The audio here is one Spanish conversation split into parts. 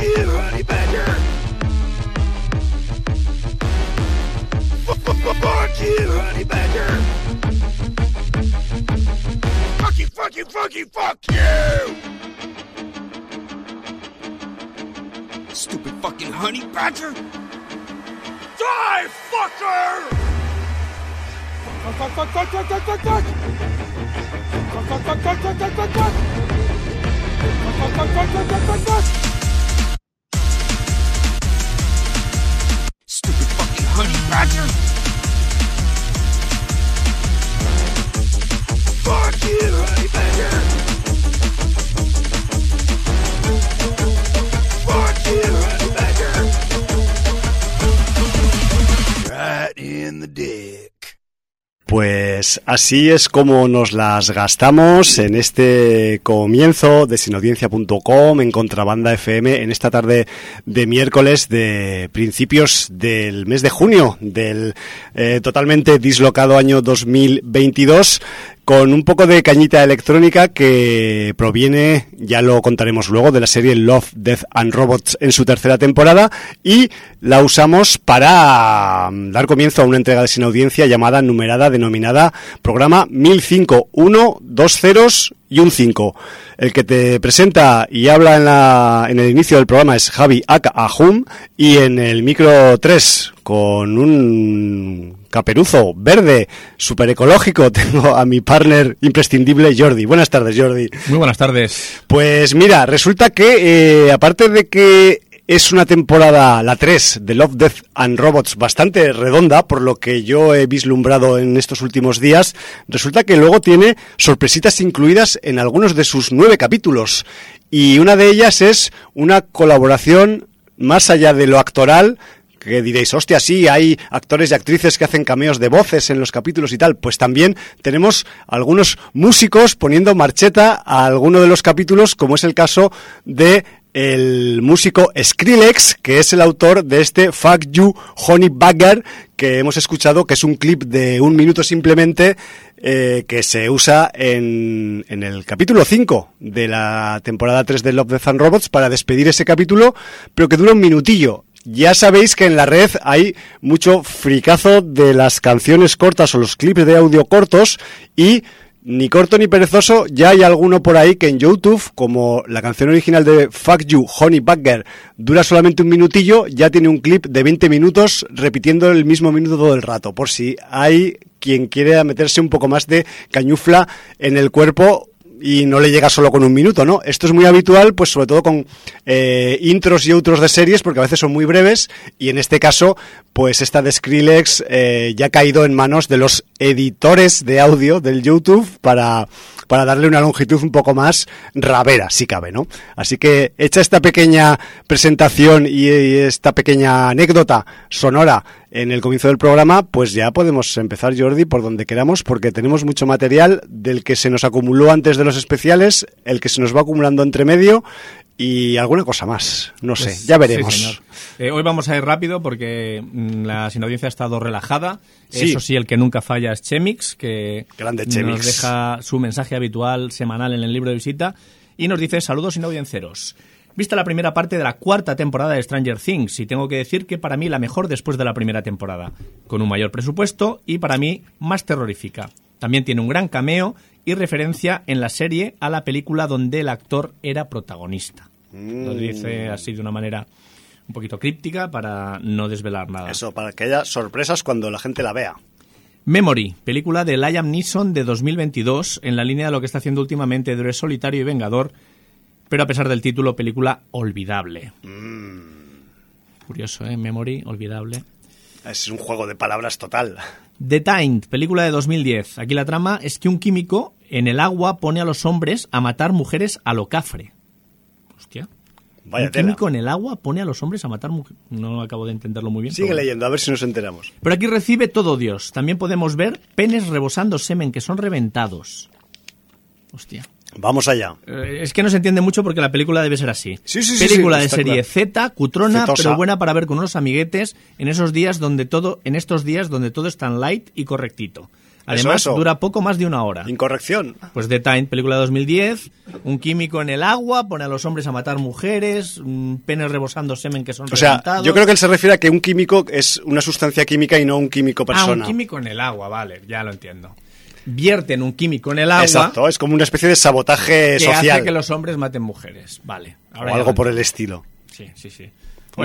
You, honey badger. Fuck you, honey badger. Fuck you, fuck you, fuck you, fuck you. Stupid fucking honey badger. Die, fucker! Fuck, fuck, fuck, fuck, fuck, fuck, fuck, fuck. Fuck, fuck, fuck, fuck, fuck, fuck, fuck, fuck. Fuck, fuck, fuck, fuck, fuck, fuck, fuck. Fucking honey badger. Fuck you, honey Pues así es como nos las gastamos en este comienzo de sinaudiencia.com en Contrabanda FM en esta tarde de miércoles de principios del mes de junio del eh, totalmente dislocado año 2022 con un poco de cañita electrónica que proviene, ya lo contaremos luego, de la serie Love, Death and Robots en su tercera temporada y la usamos para mm, dar comienzo a una entrega de sin audiencia llamada numerada denominada programa 1005, 1, 2 ceros y un 5. El que te presenta y habla en, la, en el inicio del programa es Javi Aka Ahum y en el micro 3 con un caperuzo verde super ecológico tengo a mi partner imprescindible Jordi. Buenas tardes Jordi. Muy buenas tardes. Pues mira, resulta que eh, aparte de que es una temporada, la 3, de Love, Death and Robots, bastante redonda, por lo que yo he vislumbrado en estos últimos días. Resulta que luego tiene sorpresitas incluidas en algunos de sus nueve capítulos. Y una de ellas es una colaboración más allá de lo actoral, que diréis, hostia, sí, hay actores y actrices que hacen cameos de voces en los capítulos y tal. Pues también tenemos algunos músicos poniendo marcheta a alguno de los capítulos, como es el caso de el músico Skrillex, que es el autor de este Fuck You Honey Bagger, que hemos escuchado, que es un clip de un minuto simplemente, eh, que se usa en, el capítulo 5 de la temporada 3 de Love, Death and Robots para despedir ese capítulo, pero que dura un minutillo. Ya sabéis que en la red hay mucho fricazo de las canciones cortas o los clips de audio cortos y ni corto ni perezoso, ya hay alguno por ahí que en YouTube, como la canción original de Fuck You, Honey Bagger, dura solamente un minutillo, ya tiene un clip de 20 minutos repitiendo el mismo minuto todo el rato, por si hay quien quiere meterse un poco más de cañufla en el cuerpo y no le llega solo con un minuto, ¿no? Esto es muy habitual, pues sobre todo con eh, intros y outros de series, porque a veces son muy breves, y en este caso, pues esta de Skrillex eh, ya ha caído en manos de los editores de audio del YouTube para, para darle una longitud un poco más ravera, si cabe, ¿no? Así que hecha esta pequeña presentación y, y esta pequeña anécdota sonora en el comienzo del programa, pues ya podemos empezar, Jordi, por donde queramos, porque tenemos mucho material del que se nos acumuló antes de los especiales, el que se nos va acumulando entre medio y alguna cosa más. No sé, Pues, ya sí, veremos. señor. Eh, hoy vamos a ir rápido porque mm, la sinaudiencia ha estado relajada. Sí. Eso sí, el que nunca falla es Chemix, que Grande nos Chemix. deja su mensaje habitual semanal en el libro de visita y nos dice saludos sinaudienciaros. Vista la primera parte de la cuarta temporada de Stranger Things y tengo que decir que para mí la mejor después de la primera temporada, con un mayor presupuesto y para mí más terrorífica. También tiene un gran cameo y referencia en la serie a la película donde el actor era protagonista. Lo dice así de una manera un poquito críptica para no desvelar nada. Eso, para que haya sorpresas cuando la gente la vea. Memory, película de Liam Neeson de 2022, en la línea de lo que está haciendo últimamente de Solitario y Vengador, pero a pesar del título, película olvidable. Curioso, ¿eh? Memory, olvidable. Es un juego de palabras total. The Timed, película de 2010. Aquí la trama es que un químico en el agua pone a los hombres a matar mujeres a lo cafre. Hostia. Vaya un tela. químico en el agua pone a los hombres a matar mujeres. No acabo de entenderlo muy bien. Sigue bueno. leyendo, a ver si nos enteramos. Pero aquí recibe todo Dios. También podemos ver penes rebosando semen que son reventados. Hostia. Vamos allá. Eh, Es que no se entiende mucho porque la película debe ser así. Sí, sí, película sí, de serie claro. Z, cutrona, Zetosa. pero buena para ver con unos amiguetes en esos días donde todo, en estos días donde todo es tan light y correctito. Además, eso. dura poco más de una hora. Incorrección. Pues The Time, película de 2010, un químico en el agua pone a los hombres a matar mujeres, un penes rebosando semen que son O sea, reventados. yo creo que él se refiere a que un químico es una sustancia química y no un químico Ah, persona. un químico en el agua, vale, ya lo entiendo. Vierten un químico en el agua Exacto, es como una especie de sabotaje que social. hace que los hombres maten mujeres. Vale. o ahora algo por el estilo. Sí, sí, sí. Una-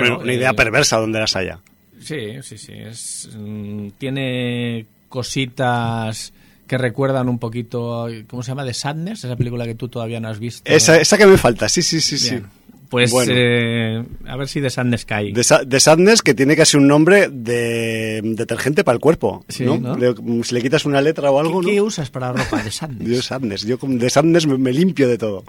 Bueno, una idea eh, perversa donde las haya. Sí, sí, sí. Es, mm, tiene cositas que recuerdan un poquito. ¿Cómo se llama? The Sadness, esa película que tú todavía no has visto. Esa, esa que me falta, sí, sí, sí, sí. Pues Bueno. eh, a ver si The Sadness cae. Sa- de Sadness, que tiene casi un nombre de detergente para el cuerpo. Sí, ¿no? si le quitas una letra o algo, ¿Qué, qué usas para ropa? The Sadness. Yo Sadness, yo con de Sadness me, me limpio de todo.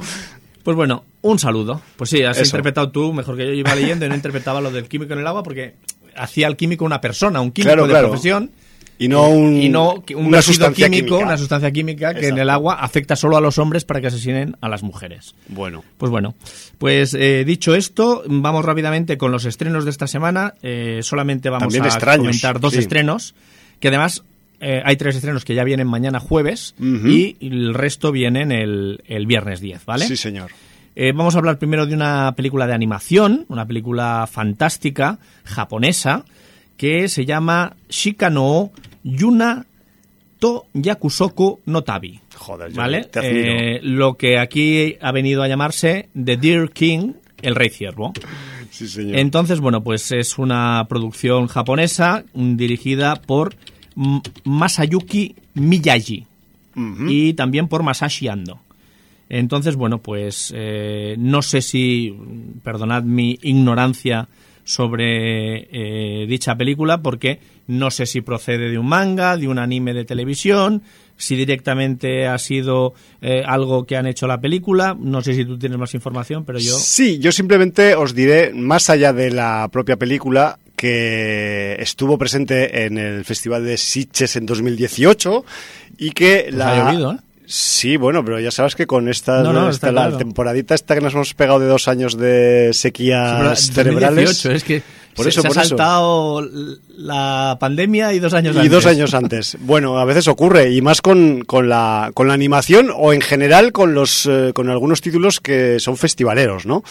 Pues bueno, un saludo. Pues sí, has Eso. interpretado tú mejor que yo iba leyendo y no interpretaba lo del químico en el agua porque hacía al químico una persona, un químico Claro, de claro. profesión. Y no un, y no que un una sustancia químico, química. una sustancia química que en el agua afecta solo a los hombres para que asesinen a las mujeres. Bueno, Pues bueno, pues eh, dicho esto, vamos rápidamente con los estrenos de esta semana. Eh, solamente vamos También a extraños, comentar dos sí. estrenos, que además eh, hay tres estrenos que ya vienen mañana jueves y el resto vienen el, el viernes 10, ¿vale? sí, señor. Eh, vamos a hablar primero de una película de animación, una película fantástica japonesa que se llama Shikano Yuna to Yakusoku no Tabi. Joder, yo ¿Vale? Eh, lo que aquí ha venido a llamarse The Deer King, el rey ciervo. Sí, señor. Entonces, bueno, pues es una producción japonesa dirigida por Masayuki Miyagi y también por Masashi Ando. Entonces, bueno, pues eh, no sé si, perdonad mi ignorancia sobre eh, dicha película, porque no sé si procede de un manga, de un anime de televisión, si directamente ha sido eh, algo que han hecho la película. No sé si tú tienes más información, pero yo... Sí, yo simplemente os diré, más allá de la propia película, que estuvo presente en el Festival de Sitges en 2018 y que Pues la... ha llovido, ¿eh? Sí, bueno, pero ya sabes que con esta, No, no, esta- la claro. temporadita esta que nos hemos pegado de dos años de sequías cerebrales. 2018, es que Por se, eso, se por ha eso. saltado la pandemia y dos años Y antes. dos años antes. Bueno, a veces ocurre, y más con, con, la, con la animación o en general con, los, eh, con algunos títulos que son festivaleros, ¿no?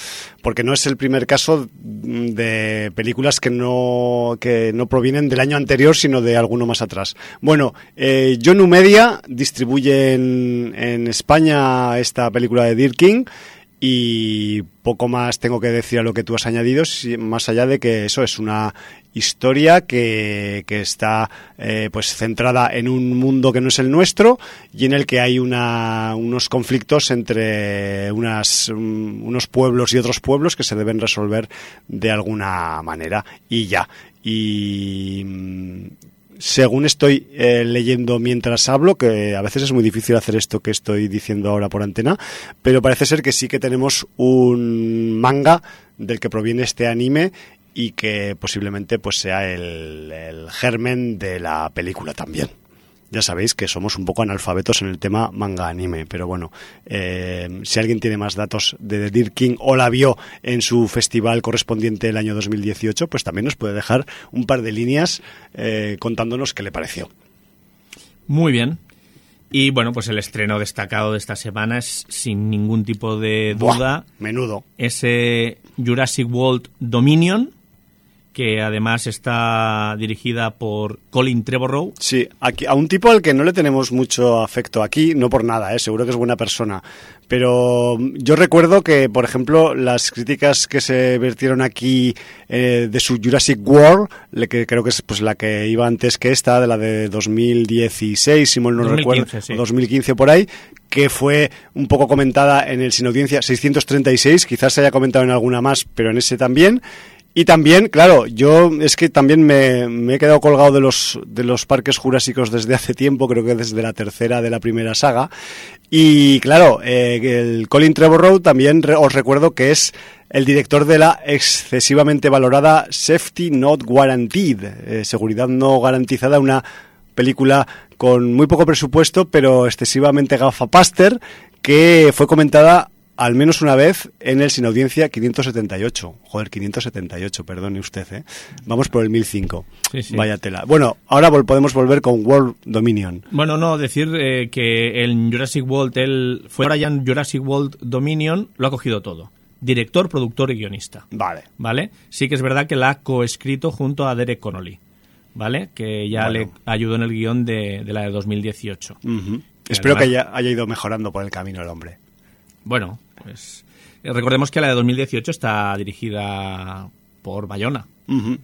Porque no es el primer caso de películas que no, que no provienen del año anterior, sino de alguno más atrás. Bueno, eh, Yonu Media distribuye en, en España esta película de Deer King. Y poco más tengo que decir a lo que tú has añadido, más allá de que eso es una historia que, que está eh, pues centrada en un mundo que no es el nuestro y en el que hay una, unos conflictos entre unas, um, unos pueblos y otros pueblos que se deben resolver de alguna manera y ya. Y mm, según estoy eh, leyendo mientras hablo, que a veces es muy difícil hacer esto que estoy diciendo ahora por antena, pero parece ser que sí que tenemos un manga del que proviene este anime y que posiblemente pues sea el, el germen de la película también. Ya sabéis que somos un poco analfabetos en el tema manga anime, pero bueno, eh, si alguien tiene más datos de The Deer King o la vio en su festival correspondiente el año 2018, pues también nos puede dejar un par de líneas eh, contándonos qué le pareció. Muy bien. Y bueno, pues el estreno destacado de esta semana es, sin ningún tipo de Buah, duda, menudo. ese Jurassic World Dominion, que además está dirigida por Colin Trevorrow. Sí, aquí, a un tipo al que no le tenemos mucho afecto aquí, no por nada, ¿eh? seguro que es buena persona. Pero mm, yo recuerdo que, por ejemplo, las críticas que se vertieron aquí eh, de su Jurassic World, le- que creo que es pues la que iba antes que esta, de la de 2016, si mal no 2015, recuerdo, sí. o 2015 por ahí, que fue un poco comentada en el Sin Audiencia 636, quizás se haya comentado en alguna más, pero en ese también. Y también, claro, yo es que también me, he quedado colgado de los, de los parques jurásicos desde hace tiempo, creo que desde la tercera de la primera saga. Y claro, eh, el Colin Trevorrow también re- os recuerdo que es el director de la excesivamente valorada Safety Not Guaranteed, eh, seguridad no garantizada, una película con muy poco presupuesto, pero excesivamente gafapaster, que fue comentada al menos una vez en el Sin Audiencia 578. Joder, 578, perdone usted, ¿eh? Vamos por el 1005. Sí, sí. Vaya tela. Bueno, ahora vol- podemos volver con World Dominion. Bueno, no, decir eh, que en Jurassic World, él fue ahora ya en Jurassic World Dominion, lo ha cogido todo. Director, productor y guionista. Vale. ¿Vale? Sí que es verdad que la ha coescrito junto a Derek Connolly. ¿Vale? Que ya Bueno. le ayudó en el guion de, de la de 2018. Ujú. Y Espero además- que haya, haya ido mejorando por el camino el hombre. Bueno, pues recordemos que la de 2018 está dirigida por Bayona.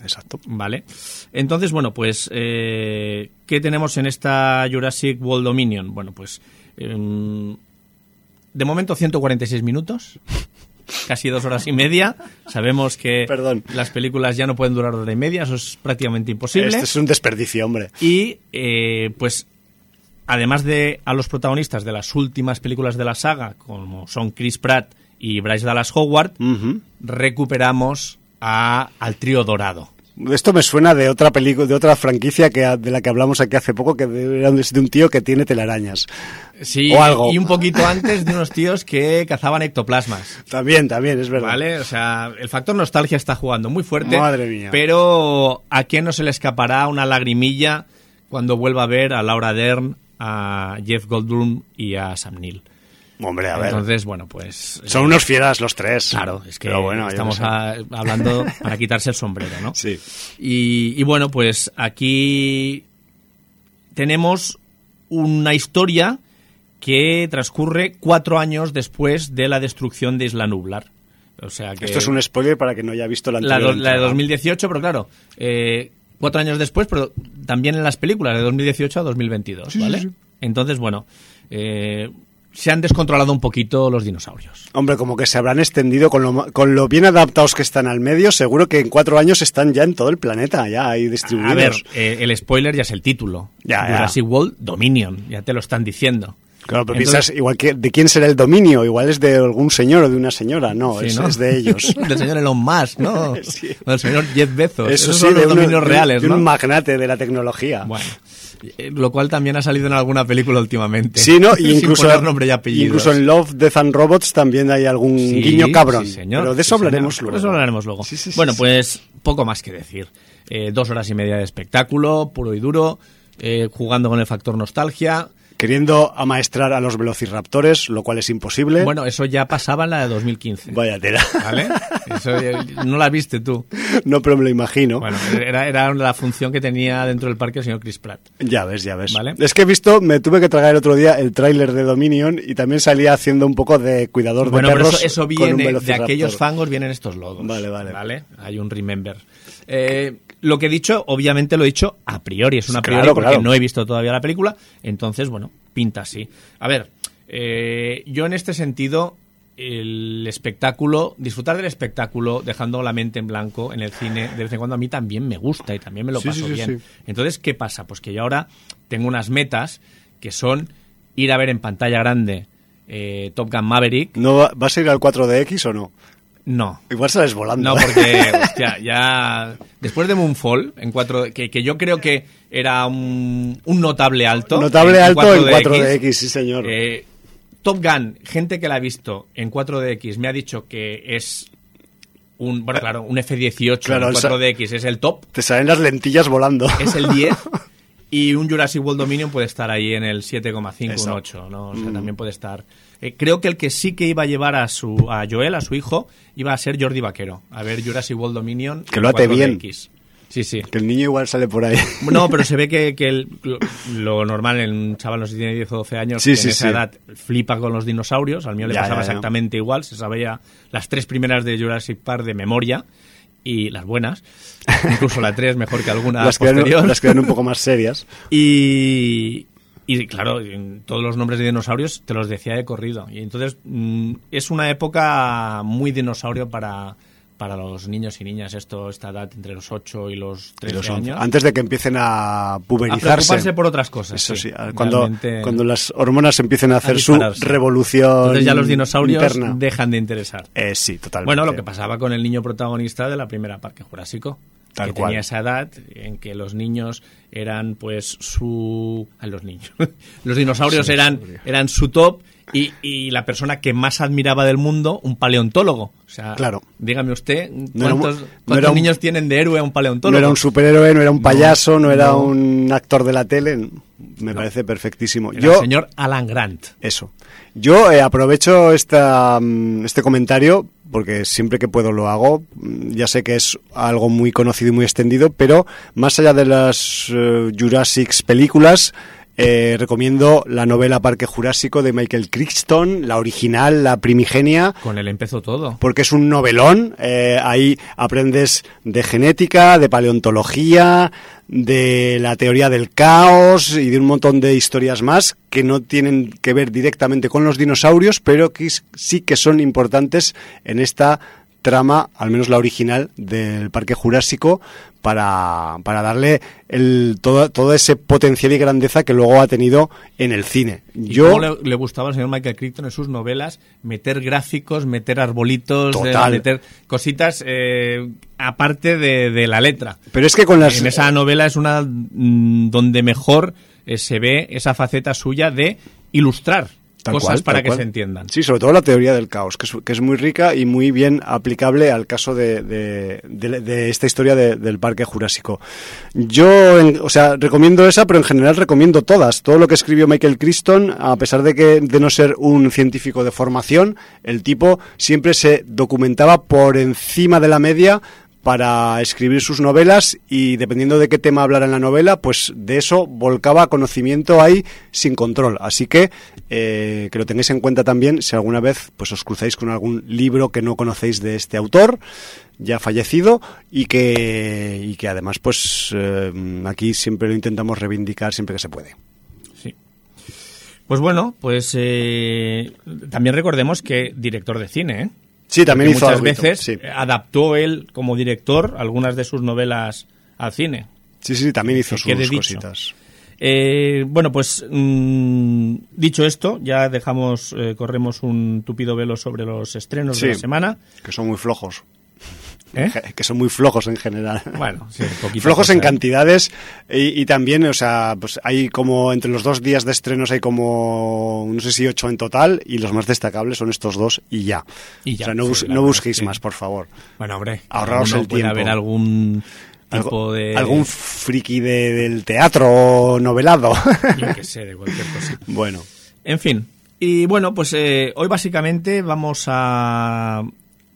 Exacto. ¿Vale? Entonces, bueno, pues, eh, ¿qué tenemos en esta Jurassic World Dominion? Bueno, pues, em, de momento 146 minutos, casi dos horas y media. Sabemos que Perdón. las películas ya no pueden durar hora y media, eso es prácticamente imposible. Este es un desperdicio, hombre. Y, eh, pues, además de a los protagonistas de las últimas películas de la saga, como son Chris Pratt y Bryce Dallas Howard, recuperamos a, al trío dorado. Esto me suena de otra película, de otra franquicia que de la que hablamos aquí hace poco, que era de de un tío que tiene telarañas. Sí, O algo. y un poquito antes de unos tíos que cazaban ectoplasmas. También, también, es verdad. ¿Vale? O sea, el factor nostalgia está jugando muy fuerte. Madre mía. Pero ¿a quién no se le escapará una lagrimilla cuando vuelva a ver a Laura Dern, a Jeff Goldblum y a Sam Neill? Hombre, a ver. Entonces, bueno, pues... Son eh, unos fieras los tres. Claro, es que bueno, estamos qué sé. a- hablando para quitarse el sombrero, ¿no? Sí. Y, y bueno, pues aquí tenemos una historia que transcurre cuatro años después de la destrucción de Isla Nublar. O sea que Esto es un spoiler para que no haya visto la la, anterior. do- la de entrega. 2018, pero claro, eh, cuatro años después, pero también en las películas de 2018 a 2022, ¿vale? Entonces, bueno, eh, se han descontrolado un poquito los dinosaurios. Hombre, como que se habrán extendido con lo, ma- con lo bien adaptados que están al medio, seguro que en cuatro años están ya en todo el planeta, ya ahí distribuidos. A ver, eh, el spoiler ya es el título. Ya, ya. Jurassic World Dominion, ya te lo están diciendo. Claro, pero Entonces- piensas, igual que, ¿de quién será el dominio? Igual es de algún señor o de una señora. No, Sí, es, ¿no? es de ellos. del señor Elon Musk, ¿no? Sí. O del señor Jeff Bezos. Eso Esos sí, son de los un- dominios de un- reales, de un ¿no? magnate de la tecnología. Bueno, eh, lo cual también ha salido en alguna película últimamente. Sí, ¿no? Y incluso, nombre y apellidos. incluso en Love, Death and Robots también hay algún Sí, guiño cabrón. sí, señor. Pero de eso hablaremos luego. eso hablaremos luego. Bueno, pues poco más que decir. Eh, dos horas y media de espectáculo, puro y duro, eh, jugando con el factor nostalgia. Queriendo amaestrar a los velociraptores, lo cual es imposible. Bueno, eso ya pasaba en la de 2015. Vaya tela. ¿Vale? Eso ya- no la viste tú. No, pero me lo imagino. Bueno, era, era la función que tenía dentro del parque el señor Chris Pratt. Ya ves, ya ves. Vale. Es que he visto, me tuve que tragar el otro día el tráiler de Dominion y también salía haciendo un poco de cuidador Bueno, de pero perros. eso, eso un viene de aquellos fangos, vienen estos logos. Vale, vale. ¿Vale? Hay un remember. Eh, lo que he dicho, obviamente lo he dicho a priori, es una priori Claro, porque claro. no he visto todavía la película, entonces, bueno, pinta así. A ver, eh, yo en este sentido, el espectáculo, disfrutar del espectáculo, dejando la mente en blanco en el cine, de vez en cuando a mí también me gusta y también me lo Sí, paso sí, bien. sí. Entonces, ¿qué pasa? Pues que yo ahora tengo unas metas que son ir a ver en pantalla grande eh, Top Gun Maverick. ¿No va- ¿Vas a ir al 4DX o no? No, Igual sales volando. no, porque, hostia, ya. Después de Moonfall, en 4 que, que yo creo que era un, un notable alto. Notable en alto en 4DX, 4DX, sí señor. eh, Top Gun, gente que la ha visto en 4DX me ha dicho que es un. Bueno, claro, un F-18 Claro, en o sea- 4DX es el top, Te salen las lentillas volando. es el 10. Y un Jurassic World Dominion puede estar ahí en el 7,5, un Eso. 8, ¿no? O sea, también puede estar. Eh, creo que el que sí que iba a llevar a su a Joel, a su hijo, iba a ser Jordi Vaquero, a ver Jurassic World Dominion. Que lo ate bien. 4DX. Sí, sí. Que el niño igual sale por ahí. No, pero se ve que, que el- lo, lo normal en un chaval no sé si tiene 10 o 12 años, Sí, que sí, en esa sí. edad flipa con los dinosaurios. Al mío le Ya, pasaba ya, ya. exactamente igual. Se sabía las tres primeras de Jurassic Park de memoria y las buenas. Incluso la 3 mejor que alguna las, que eran, posterior. las que eran un poco más serias. Y, y claro, todos los nombres de dinosaurios te los decía de corrido. Y entonces mm, es una época muy dinosaurio para, para los niños y niñas, esto, esta edad entre los 8 y los 13 Y los once. años. Antes de que empiecen a a puberizarse. preocuparse por otras cosas. Eso sí, sí. cuando, Realmente- cuando las hormonas empiecen a hacer su revolución Entonces ya los dinosaurios interna. dejan de interesar. Eh, sí, totalmente. Bueno, lo que pasaba con el niño protagonista de la primera Parque Jurásico. Tal que cual. tenía esa edad en que los niños eran pues su... a los niños. los dinosaurios eran, eran su top Y, y la persona que más admiraba del mundo, un paleontólogo. O sea, Claro. dígame usted, No era un- ¿cuántos, no cuántos era un- niños tienen de héroe a un paleontólogo? No era un superhéroe, no era un payaso, no, era un actor de la tele. Me parece perfectísimo. Era Yo, el señor Alan Grant. Eso. Yo eh, aprovecho esta, mm, este comentario porque siempre que puedo lo hago. Mm, Ya sé que es algo muy conocido y muy extendido, pero más allá de las eh, Jurassic películas, eh, recomiendo la novela Parque Jurásico de Michael Crichton, la original, la primigenia Con él empezó todo. porque es un novelón. eh, ahí aprendes de genética, de paleontología, de la teoría del caos y de un montón de historias más que no tienen que ver directamente con los dinosaurios, pero que sí que son importantes en esta trama, al menos la original, del Parque Jurásico, para, para darle el, todo, todo ese potencial y grandeza que luego ha tenido en el cine. ¿Y Yo, le, le gustaba al señor Michael Crichton en sus novelas meter gráficos, meter arbolitos, eh, meter cositas eh, aparte de, de la letra? pero es que con las... En esa novela es una mm, donde mejor eh, se ve esa faceta suya de ilustrar Tal cosas cual, para que cual. se entiendan. Sí, sobre todo la teoría del caos, que es, que es muy rica y muy bien aplicable al caso de, de- de- de esta historia de- del Parque Jurásico. Yo, en- o sea, recomiendo esa, pero en general recomiendo todas. Todo lo que escribió Michael Crichton, a pesar de que de no ser un científico de formación, el tipo siempre se documentaba por encima de la media para escribir sus novelas y dependiendo de qué tema hablara en la novela, pues de eso volcaba conocimiento ahí sin control. Así que eh, que lo tengáis en cuenta también si alguna vez pues os cruzáis con algún libro que no conocéis de este autor ya fallecido y que y que además pues eh, aquí siempre lo intentamos reivindicar siempre que se puede. Sí. Pues bueno, pues eh, también recordemos que director de cine, ¿eh? Sí, también hizo muchas alguito, veces sí. adaptó él como director algunas de sus novelas al cine. Sí, sí, también hizo sus cositas. Eh, bueno, pues mm, dicho esto, ya dejamos, eh, corremos un tupido velo sobre los estrenos Sí. de la semana. Que son muy flojos. ¿Eh? Que son muy flojos en general. Bueno, sí, poquita flojos cosa, en ¿eh? cantidades y, y también, o sea, pues hay como entre los dos días de estrenos hay como, no sé si ocho en total y los más destacables son estos dos y ya. Y ya, o sea, no, sí, bus- no busquéis que- más, por favor. Bueno, hombre, Ahorraos el tiempo. haber algún tipo de... Algún friki de- del teatro novelado. Yo qué sé, de cualquier cosa. bueno, En fin, y bueno, pues eh, hoy básicamente vamos a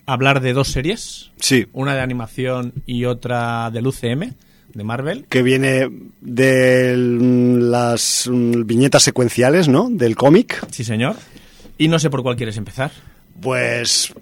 hablar de dos series. sí, Una de animación y otra del UCM, de Marvel. que viene de las mm, viñetas secuenciales, ¿no? Del cómic. Sí, señor. Y no sé por cuál quieres empezar. Pues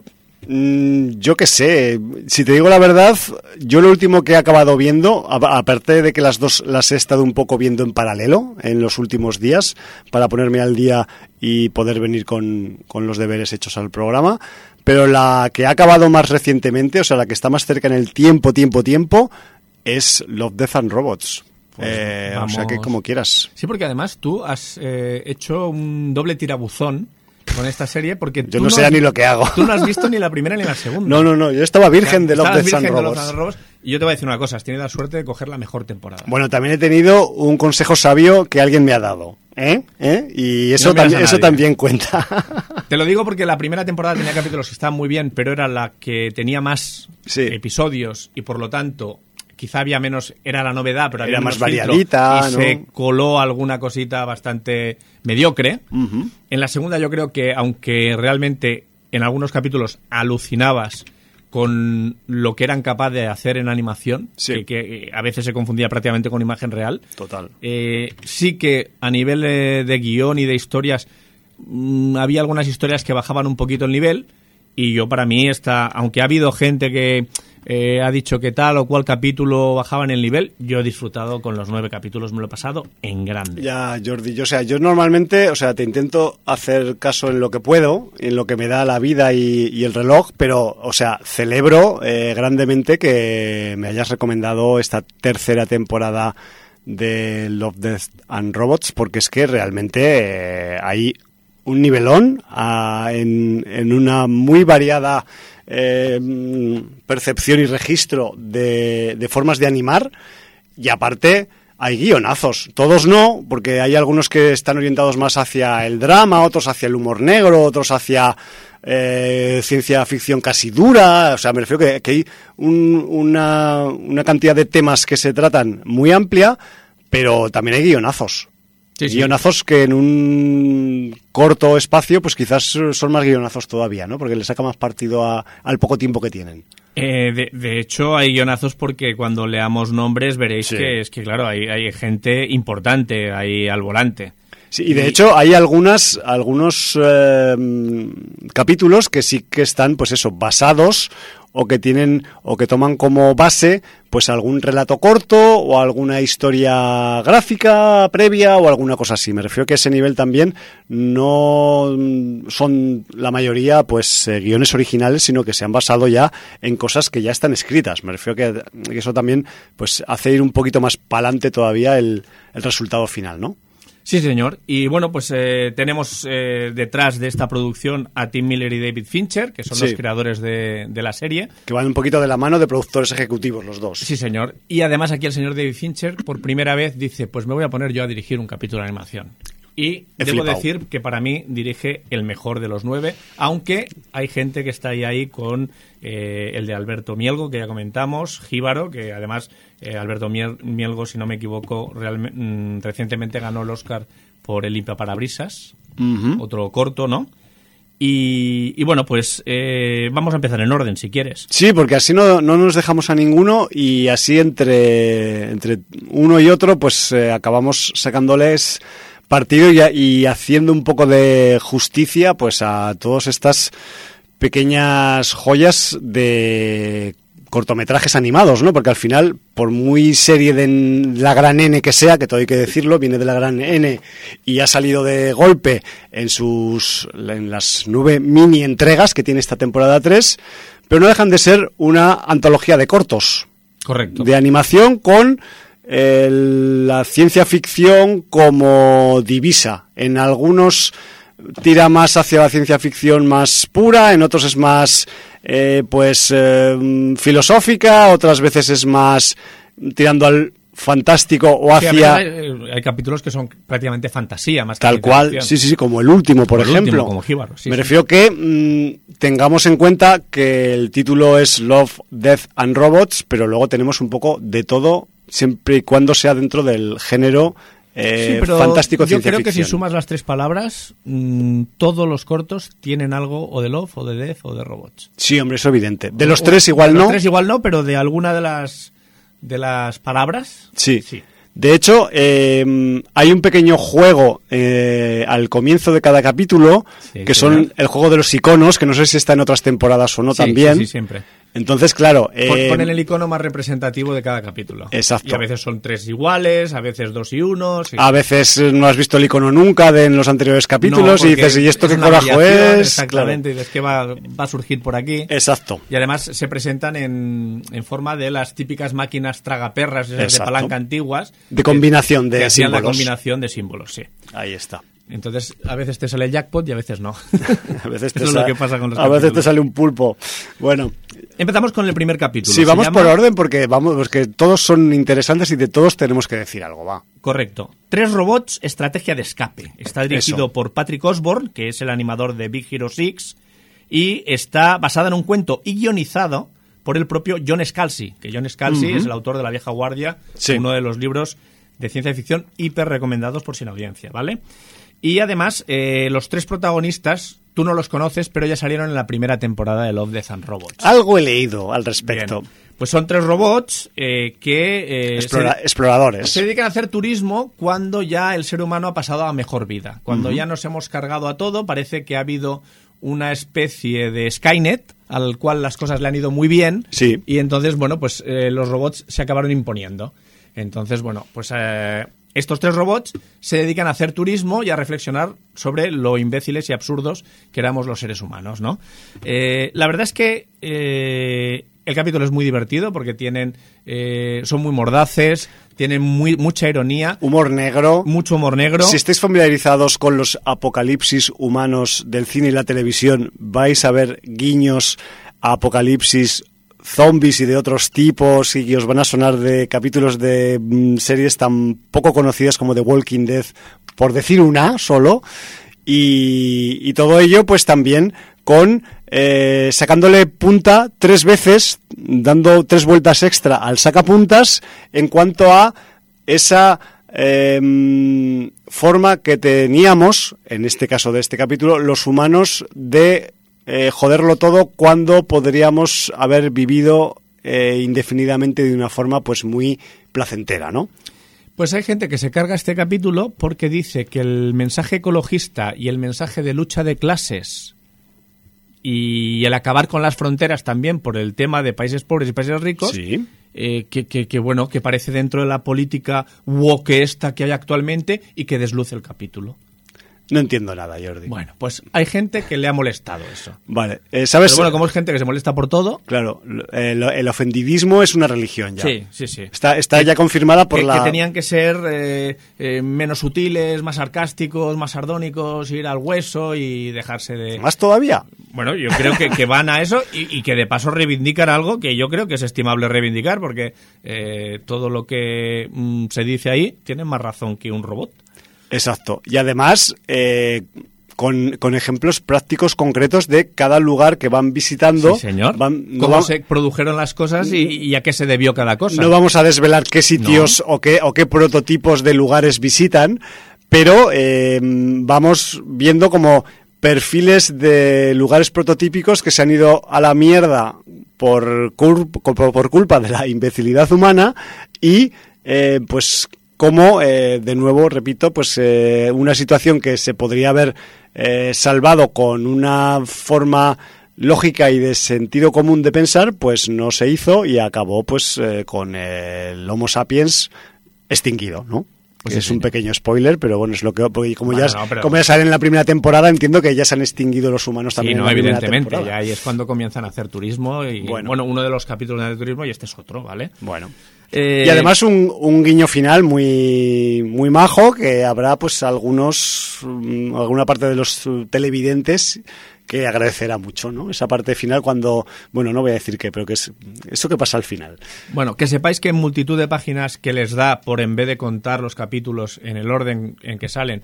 yo qué sé, si te digo la verdad, yo lo último que he acabado viendo, aparte de que las dos las he estado un poco viendo en paralelo en los últimos días, para ponerme al día y poder venir con, con los deberes hechos al programa, pero la que ha acabado más recientemente, o sea, la que está más cerca en el tiempo, tiempo, tiempo, es Love, Death and Robots. Pues Eh, o sea que como quieras. Sí, porque además tú has eh, hecho un doble tirabuzón con esta serie porque Yo tú no sé has- ni lo que hago. Tú no has visto ni la primera ni la segunda. No, no, no, yo estaba virgen de Love, Death virgen de Robots. Y yo te voy a decir una cosa, has tenido la suerte de coger la mejor temporada. Bueno, también he tenido un consejo sabio que alguien me ha dado. ¿Eh? ¿Eh? Y eso, No también, eso también cuenta. Te lo digo porque la primera temporada tenía capítulos que estaban muy bien, pero era la que tenía más Sí. episodios y por lo tanto quizá había menos, era la novedad, pero había Era menos más variadita, y ¿no? se coló alguna cosita bastante mediocre. En la segunda yo creo que aunque realmente en algunos capítulos alucinabas con lo que eran capaces de hacer en animación, Sí. que, que, eh, a veces se confundía prácticamente con imagen real, Total. eh, sí que a nivel eh, de guion y de historias mm, había algunas historias que bajaban un poquito el nivel y yo para mí está aunque ha habido gente que eh, ha dicho que tal o cual capítulo bajaban el nivel. Yo he disfrutado con los nueve capítulos me lo he pasado en grande. Ya, Jordi, yo, o sea, yo normalmente, o sea, te intento hacer caso en lo que puedo, en lo que me da la vida y, el reloj, pero, o sea, celebro eh, grandemente que me hayas recomendado esta tercera temporada de Love, Death and Robots, porque es que realmente eh, hay un nivelón ah, en una muy variada mm, percepción y registro de, de formas de animar y aparte hay guionazos. Todos no, porque hay algunos que están orientados más hacia el drama, otros hacia el humor negro, otros hacia eh, ciencia ficción casi dura. O sea, me refiero que, que hay un- una, una cantidad de temas que se tratan muy amplia, pero también hay guionazos. Sí, sí. Guionazos que en un corto espacio, pues quizás son más guionazos todavía, ¿no? Porque le saca más partido a- al poco tiempo que tienen. Eh, de, de hecho, hay guionazos porque cuando leamos nombres veréis Sí. que es que, claro, hay, hay gente importante ahí al volante. Sí, y de hecho hay algunas, algunos eh, capítulos que sí que están, pues eso, basados o que tienen o que toman como base pues algún relato corto o alguna historia gráfica previa o alguna cosa así. Me refiero que a ese nivel también no son la mayoría pues eh, guiones originales, sino que se han basado ya en cosas que ya están escritas. Me refiero que, que eso también pues hace ir un poquito más pa'lante todavía el, el resultado final, ¿no? Sí, señor. Y bueno, pues eh, tenemos eh, detrás de esta producción a Tim Miller y David Fincher, que son Sí. los creadores de, de la serie. que van un poquito de la mano de productores ejecutivos los dos. Sí, señor. Y además aquí el señor David Fincher por primera vez dice, pues me voy a poner yo a dirigir un capítulo de animación. Y He debo flipado. decir que para mí dirige el mejor de los nueve, aunque hay gente que está ahí, ahí con eh, el de Alberto Mielgo, que ya comentamos, Jíbaro, que además eh, Alberto Miel- Mielgo, si no me equivoco, realme- mm, recientemente ganó el Oscar por El limpia parabrisas, otro corto, ¿no? Y, y bueno, pues eh, vamos a empezar en orden, si quieres. Sí, porque así no, no nos dejamos a ninguno y así entre, entre uno y otro pues eh, acabamos sacándoles partido y, y haciendo un poco de justicia pues a todas estas pequeñas joyas de cortometrajes animados, ¿no? Porque al final, por muy serie de la gran N que sea, que todo hay que decirlo, viene de la gran N y ha salido de golpe en sus en las nueve mini entregas que tiene esta temporada 3, pero no dejan de ser una antología de cortos, Correcto. de animación con eh, la ciencia ficción como divisa. En algunos tira más hacia la ciencia ficción más pura, en otros es más eh, pues eh, filosófica, otras veces es más tirando al fantástico o hacia veces hay, hay capítulos que son prácticamente fantasía, más que tal ciencia cual, sí, sí, sí, como el último, por el ejemplo. último, como Jíbaro, sí, Me sí. refiero que mm, tengamos en cuenta que el título es Love, Death and Robots, pero luego tenemos un poco de todo, siempre y cuando sea dentro del género eh, Sí, pero fantástico yo creo que si sumas las tres palabras, mm, todos los cortos tienen algo o de Love, o de Death, o de Robots. Sí, hombre, es evidente. De los O- tres igual de no. Los tres igual no, pero de alguna de las de las palabras. Sí. Sí. De hecho, eh, hay un pequeño juego eh, al comienzo de cada capítulo, Sí, que son el juego de los iconos, que no sé si está en otras temporadas o no Sí, también. Sí, sí, siempre. Entonces, claro. Eh, Ponen el icono más representativo de cada capítulo. Exacto. Y a veces son tres iguales, a veces dos y uno. sí. A veces no has visto el icono nunca de en los anteriores capítulos No, y dices, ¿y esto es qué corajo es? Exactamente, y dices que va, va a surgir por aquí. Claro. Exacto. Y además se presentan en, en forma de las típicas máquinas tragaperras esas de palanca antiguas. De combinación de que hacían la símbolos. combinación de símbolos, sí. Ahí está. Entonces, a veces te sale el jackpot y a veces no. A veces te, es sa- lo que pasa con los a veces te sale un pulpo. Bueno, Empezamos con el primer capítulo. sí, vamos llama- por orden porque vamos, porque todos son interesantes y de todos tenemos que decir algo, va. Correcto. Tres robots, estrategia de escape. Está dirigido Eso. por Patrick Osborne, que es el animador de Big Hero 6, y está basada en un cuento y guionizado por el propio John Scalzi, que John Scalzi es el autor de La vieja guardia, Sí. uno de los libros de ciencia ficción hiper recomendados por sin audiencia, ¿vale? Y además, eh, los tres protagonistas, tú no los conoces, pero ya salieron en la primera temporada de Love, Death and Robots. Algo he leído al respecto. Bien. Pues son tres robots eh, que... eh, Explora- se- exploradores. se dedican a hacer turismo cuando ya el ser humano ha pasado a mejor vida. Cuando ya nos hemos cargado a todo, parece que ha habido una especie de Skynet al cual las cosas le han ido muy bien. Sí. Y entonces, bueno, pues eh, los robots se acabaron imponiendo. Entonces, bueno, pues eh, estos tres robots se dedican a hacer turismo y a reflexionar sobre lo imbéciles y absurdos que éramos los seres humanos, ¿no? Eh, la verdad es que eh, el capítulo es muy divertido porque tienen eh, son muy mordaces, tienen muy, mucha ironía, Humor negro. mucho humor negro. Si estáis familiarizados con los apocalipsis humanos del cine y la televisión, vais a ver guiños a apocalipsis zombies y de otros tipos y que os van a sonar de capítulos de mm, series tan poco conocidas como The Walking Dead, por decir una solo. Y, y todo ello pues también con eh, sacándole punta tres veces, dando tres vueltas extra al sacapuntas en cuanto a esa eh, forma que teníamos, en este caso de este capítulo, los humanos de eh, joderlo todo cuando podríamos haber vivido eh, indefinidamente de una forma pues muy placentera, ¿no? Pues hay gente que se carga este capítulo porque dice que el mensaje ecologista y el mensaje de lucha de clases y el acabar con las fronteras también por el tema de países pobres y países ricos, Sí. eh, que, que- que, bueno, que parece dentro de la política woke esta que hay actualmente y que desluce el capítulo. No entiendo nada, Jordi. Bueno, pues hay gente que le ha molestado eso. Vale, eh, ¿sabes? Pero bueno, como es gente que se molesta por todo, Claro, eh, el ofendivismo es una religión ya. sí, sí, sí. Está, está ya confirmada por que, la... que tenían que ser eh, eh, menos sutiles, más sarcásticos, más sardónicos, ir al hueso y dejarse de... ¿Más todavía? Bueno, yo creo que, que van a eso y, y que de paso reivindican algo que yo creo que es estimable reivindicar porque todo lo que mm, se dice ahí tiene más razón que un robot. Exacto. Y además, eh, con, con ejemplos prácticos concretos de cada lugar que van visitando. Sí, señor. Van- no, Cómo va- se produjeron las cosas y, y a qué se debió cada cosa. no vamos a desvelar qué sitios o, qué, o qué prototipos de lugares visitan, pero eh, vamos viendo como perfiles de lugares prototípicos que se han ido a la mierda por, por culpa de la imbecilidad humana y eh, pues como eh, de nuevo repito pues eh, una situación que se podría haber eh, salvado con una forma lógica y de sentido común de pensar pues no se hizo y acabó pues eh, con el Homo sapiens extinguido no Pues sí, es un pequeño spoiler pero bueno es lo que como Bueno, ya no, pero- como ya sale en la primera temporada entiendo que ya se han extinguido los humanos Sí, también en no, primera evidentemente. temporada. Ya ahí es cuando comienzan a hacer turismo y Bueno. bueno, uno de los capítulos de turismo y este es otro, ¿vale? bueno Eh, Y además un, un guiño final muy muy majo que habrá pues algunos mm, alguna parte de los televidentes que agradecerá mucho, ¿no? Esa parte final cuando, bueno, no voy a decir qué, pero que es eso que pasa al final. Bueno, que sepáis que en multitud de páginas que les da por en vez de contar los capítulos en el orden en que salen,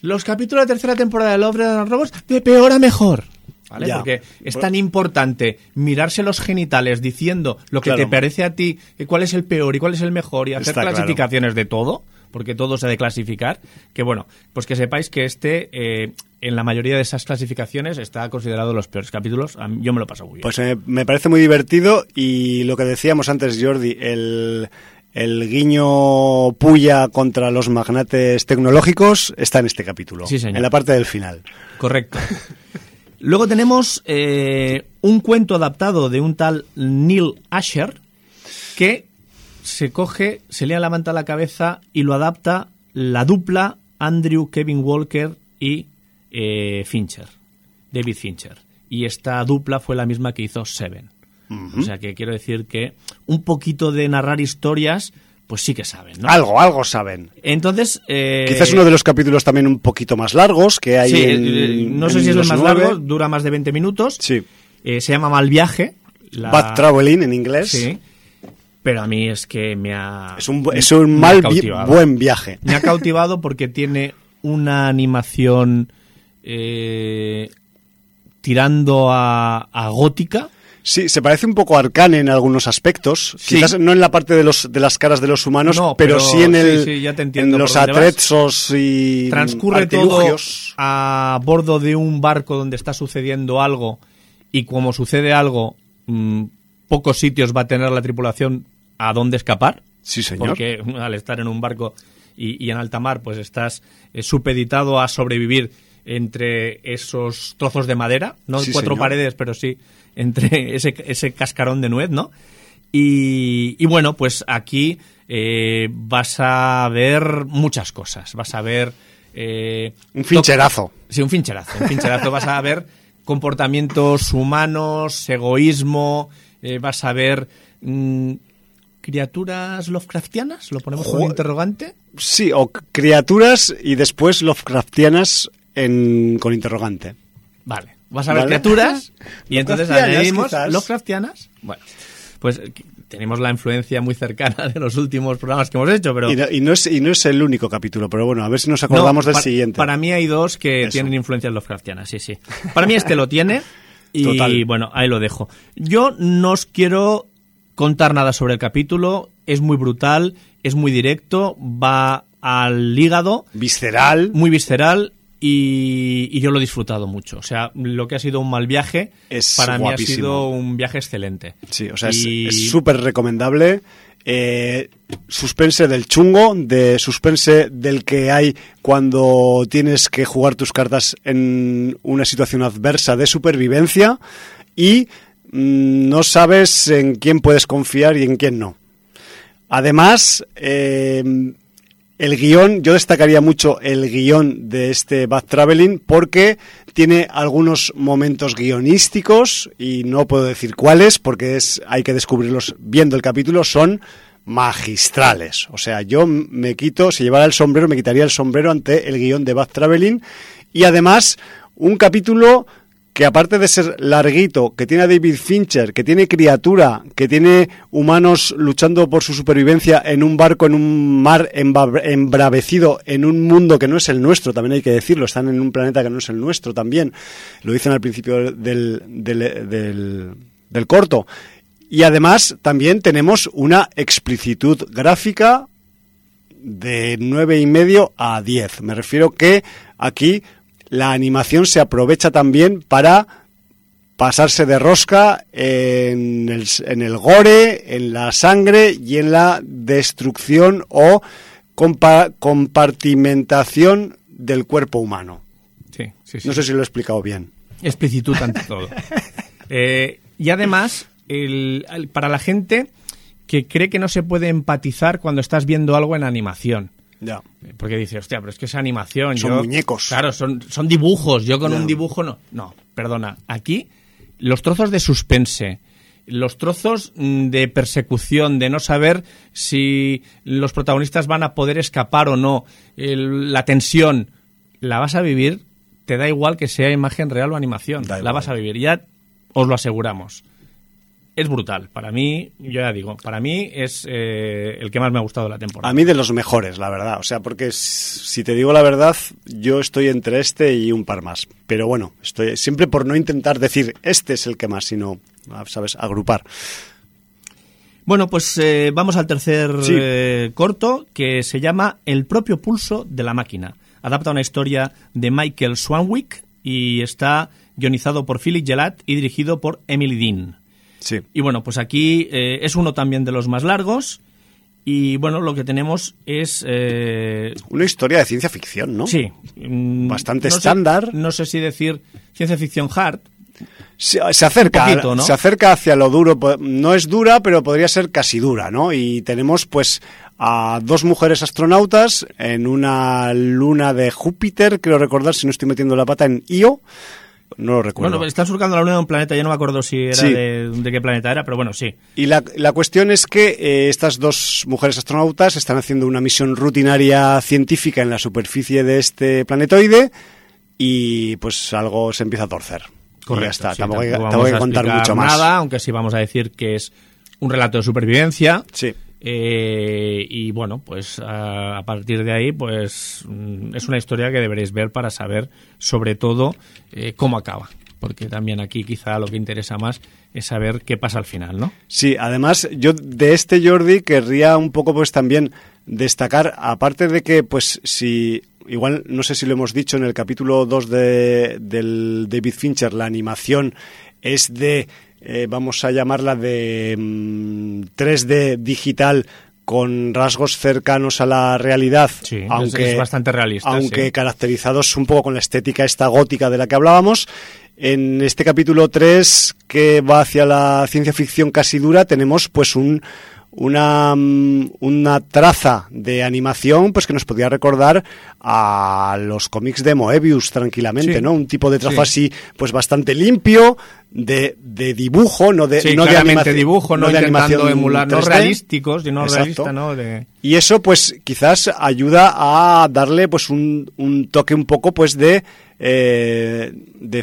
los capítulos de tercera temporada de Love, Death and Robots de peor a mejor. ¿Vale? Ya. Porque es tan importante mirarse los genitales diciendo lo que Claro. te parece a ti, eh, cuál es el peor y cuál es el mejor, y hacer Está claro. clasificaciones de todo, porque todo se ha de clasificar, que bueno, pues que sepáis que este, eh, en la mayoría de esas clasificaciones, está considerado los peores capítulos. Mí- yo me lo paso muy bien. Pues eh, me parece muy divertido y lo que decíamos antes, Jordi, el, el guiño puya contra los magnates tecnológicos está en este capítulo, Sí, señor. en la parte del final. Correcto. Luego tenemos eh, un cuento adaptado de un tal Neil Asher que se coge, se le levanta la cabeza y lo adapta la dupla Andrew Kevin Walker y eh, Fincher, David Fincher. Y esta dupla fue la misma que hizo Seven. O sea que quiero decir que un poquito de narrar historias, pues sí que saben, ¿no? Algo, algo saben. Entonces, eh, Quizás uno de los capítulos también un poquito más largos que hay Sí, en, eh, no sé en si es el más largo, dura más de 20 minutos. Sí. Eh, se llama Mal Viaje. la- Bad Traveling en inglés. Sí. Pero a mí es que me ha. Es un, es un mal vi- buen viaje. Me ha cautivado porque tiene una animación eh, tirando a, a gótica. Sí, se parece un poco a Arcane en algunos aspectos. Sí. Quizás no en la parte de los de las caras de los humanos, No, pero, pero sí en el sí, ya te entiendo en los atrezos y Transcurre todo a bordo de un barco donde está sucediendo algo y como sucede algo, mm, pocos sitios va a tener la tripulación a dónde escapar. Sí, señor. Porque al estar en un barco y, y en alta mar, pues estás eh, supeditado a sobrevivir entre esos trozos de madera, no en Sí, cuatro señor. paredes, pero sí entre ese, ese cascarón de nuez, ¿no? Y, y bueno, pues aquí eh, vas a ver muchas cosas. Vas a ver. eh, Un fincherazo. Sí, un fincherazo. Un fincherazo. vas a ver comportamientos humanos, egoísmo, eh, vas a ver mm, criaturas Lovecraftianas, lo ponemos con Jo- interrogante. Sí, o criaturas y después Lovecraftianas en, con interrogante. Vale, Vas a ver Vale. criaturas y entonces añadimos. Lovecraftianas. Bueno, pues eh, tenemos la influencia muy cercana de los últimos programas que hemos hecho, pero Y no, y no es, y no es el único capítulo, pero bueno, a ver si nos acordamos No, del siguiente. Para mí hay dos que Eso. tienen influencias Lovecraftianas, sí, sí. Para mí este lo tiene y Total. bueno, ahí lo dejo. Yo no os quiero contar nada sobre el capítulo, es muy brutal, es muy directo, va al hígado, Visceral. muy visceral y, y yo lo he disfrutado mucho. O sea, lo que ha sido un mal viaje, Es para mí ha sido un viaje excelente. Sí, o sea, Y- es súper recomendable. Eh, suspense del chungo, de suspense del que hay cuando tienes que jugar tus cartas en una situación adversa de supervivencia y mm, no sabes en quién puedes confiar y en quién no. Además, eh, el guion, yo destacaría mucho el guion de este Bad Traveling porque tiene algunos momentos guionísticos y no puedo decir cuáles porque es, hay que descubrirlos viendo el capítulo, son magistrales. O sea, yo me quito, si llevara el sombrero, me quitaría el sombrero ante el guion de Bad Traveling y además un capítulo que aparte de ser larguito, que tiene a David Fincher, que tiene criatura, que tiene humanos luchando por su supervivencia en un barco, en un mar embra- embravecido, en un mundo que no es el nuestro, también hay que decirlo, están en un planeta que no es el nuestro también, lo dicen al principio del, del, del- del corto. Y además también tenemos una explicitud gráfica de nueve y medio a 10. Me refiero que aquí la animación se aprovecha también para pasarse de rosca en el, en el gore, en la sangre y en la destrucción o compa- compartimentación del cuerpo humano. Sí, sí, sí. No sé si lo he explicado bien. Explicitud ante todo. Eh, y además, el- el- para la gente que cree que no se puede empatizar cuando estás viendo algo en animación. Ya. Porque dice, hostia, pero es que es animación. Son yo- muñecos. Claro, son, son dibujos. Yo con Ya. un dibujo no. No, perdona. Aquí, los trozos de suspense, los trozos mm, de persecución, de no saber si los protagonistas van a poder escapar o no, el- la tensión, la vas a vivir, te da igual que sea imagen real o animación. La vas a vivir, ya os lo aseguramos. Es brutal. Para mí, yo ya digo, para mí es eh, el que más me ha gustado de la temporada. A mí de los mejores, la verdad. O sea, porque si te digo la verdad, yo estoy entre este y un par más. Pero bueno, estoy siempre por no intentar decir este es el que más, sino, ¿sabes?, agrupar. Bueno, pues eh, vamos al tercer Sí. eh, corto que se llama El propio pulso de la máquina. Adapta una historia de Michael Swanwick y está guionizado por Philip Gelat y dirigido por Emily Dean. Sí. Y bueno, pues aquí eh, es uno también de los más largos y bueno, lo que tenemos es... eh, Una historia de ciencia ficción, ¿no? Sí. mm, Bastante no sé- estándar. no sé si decir ciencia ficción hard. Se, se acerca, poquito, ¿no? se acerca hacia lo duro. No es dura, pero podría ser casi dura, ¿no? Y tenemos, pues, a dos mujeres astronautas en una luna de Júpiter, creo recordar, si no estoy metiendo la pata, en Io. No lo recuerdo. Bueno, están surcando la luna de un planeta, yo no me acuerdo si era Sí. de, de qué planeta era, pero bueno, sí. Y la, la cuestión es que eh, estas dos mujeres astronautas están haciendo una misión rutinaria científica en la superficie de este planetoide y pues algo se empieza a torcer. Y ya está, sí, tampoco hay, tampoco tampoco hay que contar mucho más. Nada, aunque sí vamos a decir que es un relato de supervivencia. Sí. Eh, y bueno, pues a, partir de ahí, pues mm, es una historia que deberéis ver para saber, sobre todo, eh, cómo acaba. Porque también aquí quizá lo que interesa más es saber qué pasa al final, ¿no? Sí, además yo de este Jordi querría un poco pues también destacar, aparte de que pues si, igual no sé si lo hemos dicho en el capítulo 2 de, del David Fincher, la animación es de, eh, vamos a llamarla de mm, 3D digital con rasgos cercanos a la realidad, Sí, aunque es bastante realista, aunque sí. caracterizados un poco con la estética esta gótica de la que hablábamos. En este capítulo 3, que va hacia la ciencia ficción casi dura, tenemos pues un una, mm, una traza de animación pues que nos podría recordar a los cómics de Moebius tranquilamente, Sí. ¿no? Un tipo de trazo Sí. así pues bastante limpio, de, de dibujo, no de, Sí, no de animación- dibujo, no, de intentando animación emular, no 3D. realísticos, Exacto. realista, ¿no? De... Y eso, pues, quizás ayuda a darle, pues, un, un toque un poco, pues, de, eh, de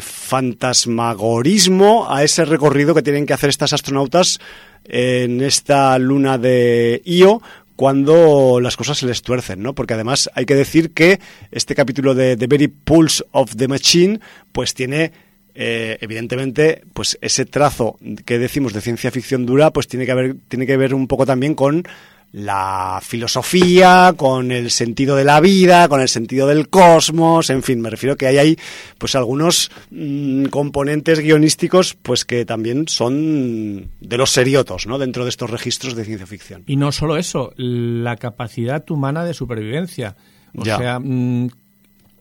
fantasmagorismo a ese recorrido que tienen que hacer estas astronautas en esta luna de Io cuando las cosas se les tuercen, ¿no? Porque además hay que decir que este capítulo de The Very Pulse of the Machine, pues tiene eh, evidentemente, pues ese trazo que decimos de ciencia ficción dura, pues tiene que haber, tiene que ver un poco también con la filosofía, con el sentido de la vida, con el sentido del cosmos, en fin, me refiero que hay ahí pues algunos mm, componentes guionísticos pues que también son de los seriotos, ¿no? Dentro de estos registros de ciencia ficción. Y no solo eso, la capacidad humana de supervivencia. O Ya. sea, mm,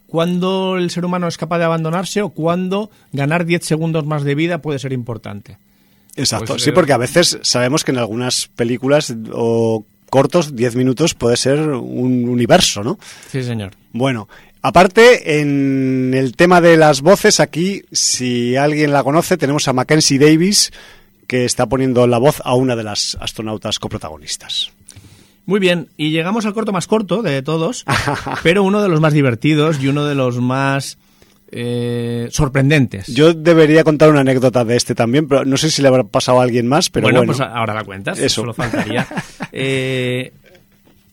¿cuándo el ser humano es capaz de abandonarse o cuándo ganar 10 segundos más de vida puede ser importante? Exacto, Pues, sí, eh, porque a veces sabemos que en algunas películas o cortos, 10 minutos puede ser un universo, ¿no? Sí, señor. Bueno, aparte, en el tema de las voces, aquí, si alguien la conoce, tenemos a Mackenzie Davis, que está poniendo la voz a una de las astronautas coprotagonistas. Muy bien, y llegamos al corto más corto de todos, pero uno de los más divertidos y uno de los más eh, sorprendentes. Yo debería contar una anécdota de este también, pero no sé si le habrá pasado a alguien más, pero bueno, bueno. pues ahora la cuentas, Eso. solo faltaría. Eh,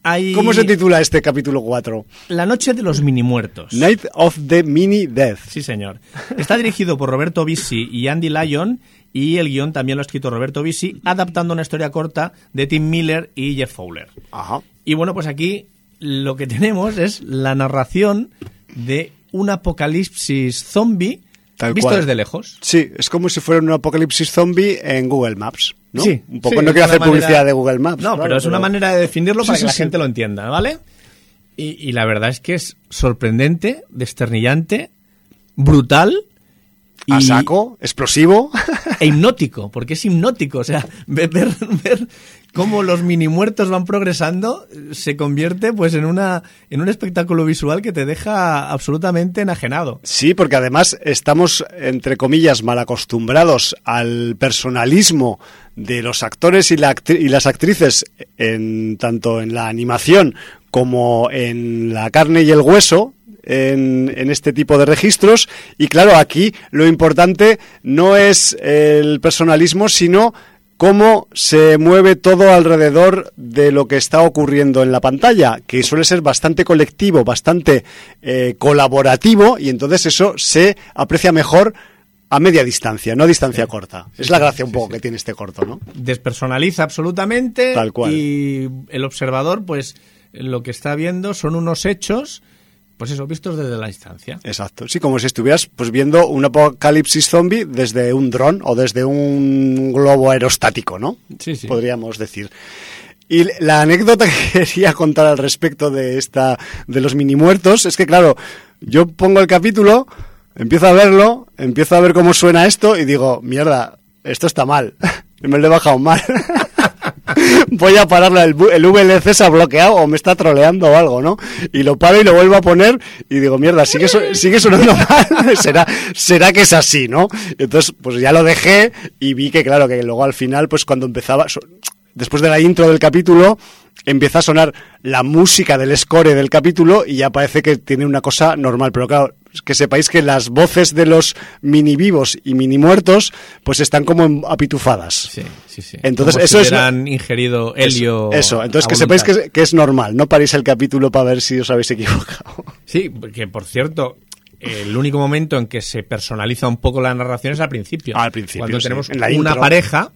hay ¿Cómo se titula este capítulo 4? La noche de los mini muertos. Night of the Mini Death. Sí, señor. Está dirigido por Roberto Bisi y Andy Lyon y el guion también lo ha escrito Roberto Bisi, adaptando una historia corta de Tim Miller y Jeff Fowler. Ajá. Y bueno, pues aquí lo que tenemos es la narración de un apocalipsis zombie Tal visto cual. desde lejos. Sí, es como si fuera un apocalipsis zombie en Google Maps, ¿no? Sí, un poco sí, no quiero hacer manera- publicidad de Google Maps. No, claro, pero es una manera de definirlo para sí, que la gente lo entienda, ¿vale? Y, y la verdad es que es sorprendente, desternillante, brutal y, A saco, explosivo. e hipnótico, porque es hipnótico. O sea, ver cómo los mini muertos van progresando se convierte pues en una en un espectáculo visual que te deja absolutamente enajenado. Sí, porque además estamos, entre comillas, mal acostumbrados al personalismo de los actores y, la y las actrices, tanto en la animación como en la carne y el hueso. En este tipo de registros y claro aquí lo importante no es el personalismo sino cómo se mueve todo alrededor de lo que está ocurriendo en la pantalla, que suele ser bastante colectivo, bastante eh, colaborativo, y entonces eso se aprecia mejor a media distancia, no a distancia corta. es la gracia un poco que tiene este corto, ¿no? Despersonaliza absolutamente Tal cual. y el observador pues lo que está viendo son unos hechos pues eso, vistos desde la distancia. Exacto. Sí, como si estuvieras pues viendo un apocalipsis zombie desde un dron o desde un globo aerostático, ¿no? Sí, sí. Podríamos decir. Y la anécdota que quería contar al respecto de esta de los mini muertos es que claro, yo pongo el capítulo, empiezo a verlo, empiezo a ver cómo suena esto y digo, mierda, esto está mal. Me lo he bajado mal. Voy a pararlo, el, VLC se ha bloqueado o me está troleando o algo, ¿no? Y lo paro y lo vuelvo a poner y digo, mierda, sigue, sigue sonando mal. será, será que es así, ¿no? Entonces, pues ya lo dejé y vi que, claro, que luego al final, pues cuando empezaba, después de la intro del capítulo, empieza a sonar la música del score del capítulo y ya parece que tiene una cosa normal. Pero claro, que sepáis que las voces de los mini vivos y mini muertos, pues están como apitufadas. Sí, sí, sí. Entonces, Como eso si es- hubieran ingerido helio. Eso, eso. entonces a que sepáis que, que es normal, no paréis el capítulo para ver si os habéis equivocado. Sí, que por cierto, el único momento en que se personaliza un poco la narración es al principio. Al principio, Cuando sí, tenemos en la una intro. pareja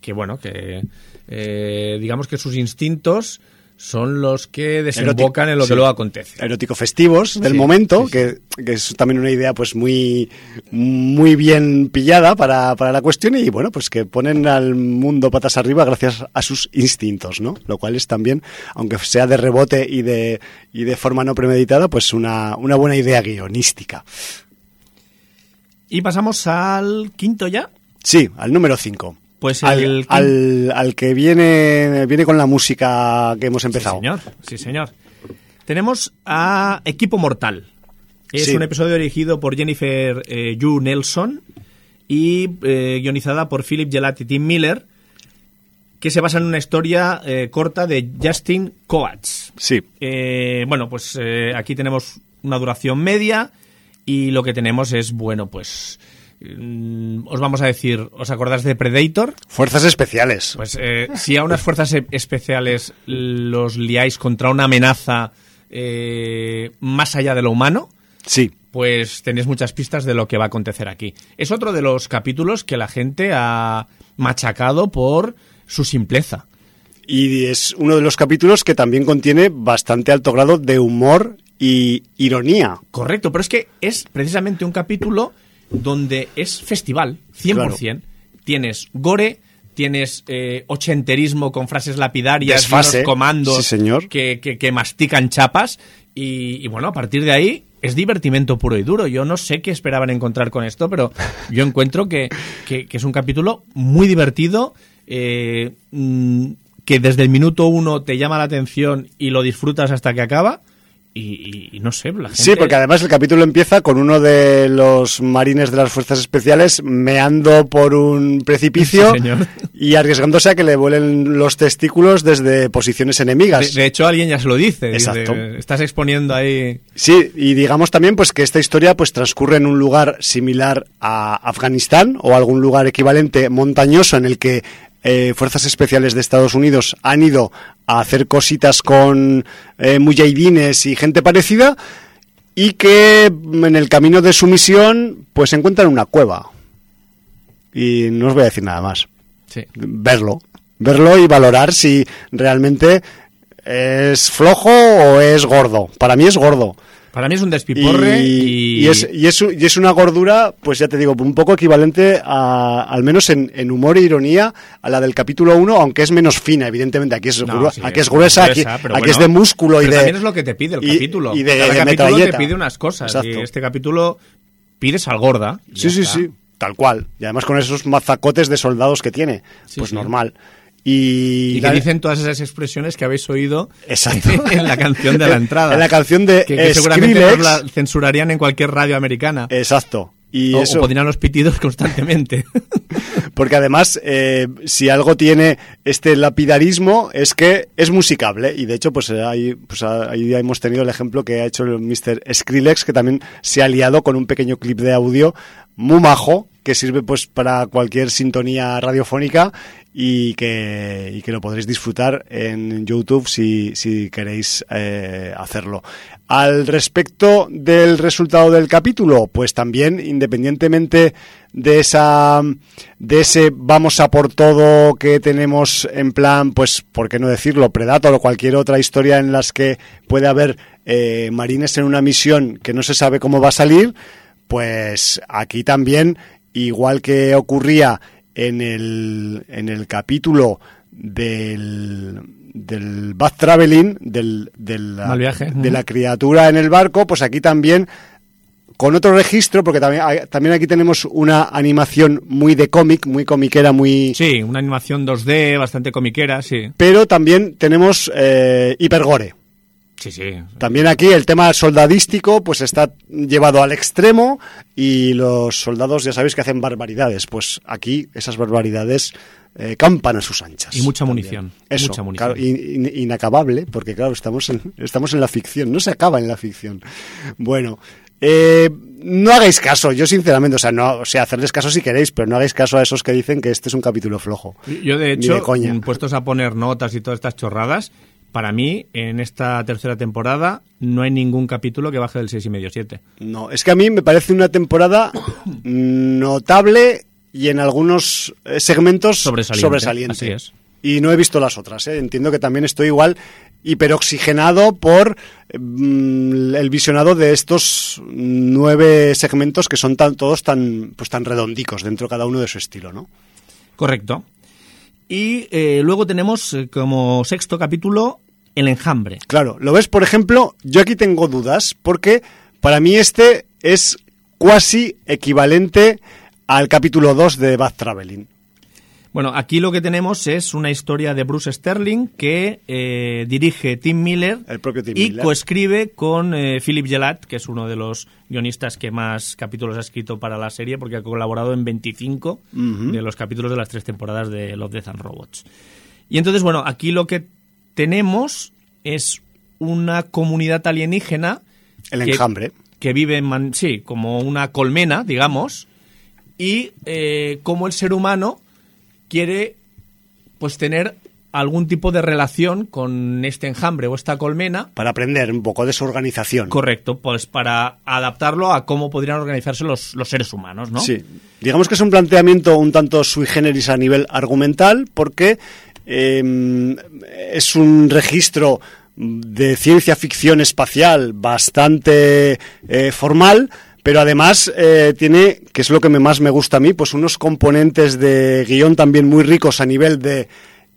que, bueno, que eh, digamos que sus instintos son los que desembocan en lo que sí. luego acontece. Erótico festivos del Sí, momento, sí, sí. Que, que es también una idea pues muy, muy bien pillada para, para la cuestión y bueno, pues que ponen al mundo patas arriba gracias a sus instintos, ¿no? Lo cual es también, aunque sea de rebote y de, y de forma no premeditada, pues una, una buena idea guionística. Y pasamos al quinto ya. Sí, al número 5. Pues al, el quin- al, al que viene, viene con la música que hemos empezado. Sí, señor. Sí, señor. Tenemos a Equipo Mortal. Es Sí. un episodio dirigido por Jennifer eh, Yu Nelson y eh, guionizada por Philip Gelati y Tim Miller, que se basa en una historia eh, corta de Justin Coates. Sí. Eh, bueno, pues aquí tenemos una duración media y lo que tenemos es, bueno, pues os vamos a decir, ¿os acordáis de Predator? Fuerzas especiales. Pues eh, si a unas fuerzas e- especiales los liáis contra una amenaza eh, más allá de lo humano, Sí. pues tenéis muchas pistas de lo que va a acontecer aquí. Es otro de los capítulos que la gente ha machacado por su simpleza. Y es uno de los capítulos que también contiene bastante alto grado de humor y ironía. Correcto, pero es que es precisamente un capítulo donde es festival, 100%. Tienes gore, tienes eh, ochenterismo con frases lapidarias, Desfase, unos comandos sí, señor. Que, que- que mastican chapas. Y, y bueno, a partir de ahí es divertimento puro y duro. Yo no sé qué esperaban encontrar con esto, pero yo encuentro que, que- que es un capítulo muy divertido. eh, mm, que desde el minuto uno te llama la atención y lo disfrutas hasta que acaba. Y, y- y no sé, la gente... Sí, porque además el capítulo empieza con uno de los marines de las fuerzas especiales meando por un precipicio Sí, y arriesgándose a que le vuelen los testículos desde posiciones enemigas. de hecho, alguien ya se lo dice. dice, Exacto. estás exponiendo ahí. Sí, y digamos también pues que esta historia pues transcurre en un lugar similar a Afganistán o algún lugar equivalente montañoso en el que eh, fuerzas especiales de Estados Unidos han ido a hacer cositas con eh, mujahidines y gente parecida y que en el camino de su misión pues se encuentran en una cueva. Y no os voy a decir nada más Sí. verlo. Verlo y valorar si realmente es flojo o es gordo. Para mí es gordo. Para mí es un despiporre y, y es, y, es, y es una gordura, pues ya te digo, un poco equivalente a, al menos en, en humor e ironía, a la del capítulo 1, aunque es menos fina, evidentemente. Aquí es, No, grua- sí, aquí es gruesa, aquí, pero aquí bueno, es de músculo y pero de. también es lo que te pide el capítulo. Y de, Cada de capítulo metralleta. te pide unas cosas. Exacto. Y este capítulo pide sal gorda. Sí, sí, está. sí, tal cual. Y además con esos mazacotes de soldados que tiene. Sí, pues sí. normal. Y, Y que dicen todas esas expresiones que habéis oído Exacto. en la canción de la entrada. En la canción de que, que eh, seguramente la censurarían en cualquier radio americana. Exacto. Y o, eso, o pondrían los pitidos constantemente. porque además, eh, si algo tiene este lapidarismo es que es musicable. Y de hecho, pues ahí, pues ahí hemos tenido el ejemplo que ha hecho el Mr. Skrillex, que también se ha liado con un pequeño clip de audio muy majo, que sirve pues para cualquier sintonía radiofónica y que, y que lo podréis disfrutar en YouTube si, si queréis eh, hacerlo. Al respecto del resultado del capítulo, pues también, independientemente de esa de ese vamos a por todo que tenemos en plan, pues, ¿por qué no decirlo? Predator o cualquier otra historia en las que puede haber eh, marines en una misión que no se sabe cómo va a salir, pues aquí también, igual que ocurría en el, en el capítulo del, del Bad Traveling, del, del- viaje. de la criatura en el barco, pues aquí también con otro registro, porque también, también aquí tenemos una animación muy de cómic, muy comiquera, muy... Sí, una animación 2D bastante comiquera, sí. Pero también tenemos eh, hipergore. Sí, sí. También aquí el tema soldadístico pues está llevado al extremo y los soldados ya sabéis que hacen barbaridades. Pues aquí esas barbaridades eh, campan a sus anchas. Y mucha munición, Eso, mucha munición. claro, in- in- inacabable, porque claro, estamos en, estamos en la ficción, no se acaba en la ficción. Bueno, eh, no hagáis caso, yo sinceramente, o sea, no, o sea, hacerles caso si queréis, pero no hagáis caso a esos que dicen que este es un capítulo flojo. Yo, de hecho, de puestos a poner notas y todas estas chorradas, para mí, en esta tercera temporada, no hay ningún capítulo que baje del 6,5-7. No, es que a mí me parece una temporada notable y en algunos eh, segmentos Sobresaliente, sobresaliente. así es. Y no he visto las otras. ¿eh? Entiendo que también estoy igual hiperoxigenado por mm, el visionado de estos nueve segmentos que son tan, todos tan, pues, tan redondicos dentro cada uno de su estilo, ¿no? Correcto. Y eh, luego tenemos eh, como sexto capítulo El Enjambre. Claro, lo ves, por ejemplo, yo aquí tengo dudas porque para mí este es cuasi equivalente al capítulo 2 de Bad Traveling. Bueno, aquí lo que tenemos es una historia de Bruce Sterling que eh, dirige Tim Miller El propio Tim y Miller. coescribe con eh, Philip Gelat, que es uno de los guionistas que más capítulos ha escrito para la serie, porque ha colaborado en 25 de los capítulos de las tres temporadas de Love, Death and Robots. Y entonces, bueno, aquí lo que tenemos es una comunidad alienígena El que- enjambre. que vive en man- sí, como una colmena, digamos, y eh, como el ser humano quiere pues tener algún tipo de relación con este enjambre o esta colmena. Para aprender un poco de su organización. Correcto, pues para adaptarlo a cómo podrían organizarse los, los seres humanos, ¿no? Sí. Digamos que es un planteamiento un tanto sui generis a nivel argumental, porque eh, es un registro de ciencia ficción espacial bastante eh, formal. Pero además eh, tiene, que es lo que más me gusta a mí, pues unos componentes de guion también muy ricos a nivel de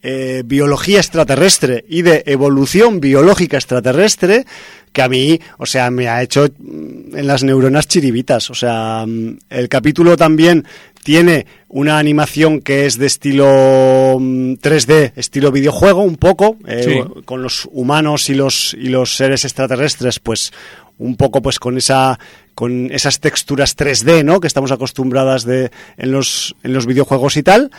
eh, biología extraterrestre y de evolución biológica extraterrestre que a mí, o sea, me ha hecho mm, en las neuronas chiribitas. O sea, mm, el capítulo también tiene una animación que es de estilo mm, 3D, estilo videojuego, un poco, eh, Sí. con los humanos y los, y los seres extraterrestres, pues un poco pues con esa con esas texturas 3D, ¿no? Que estamos acostumbradas de en los en los videojuegos y tal.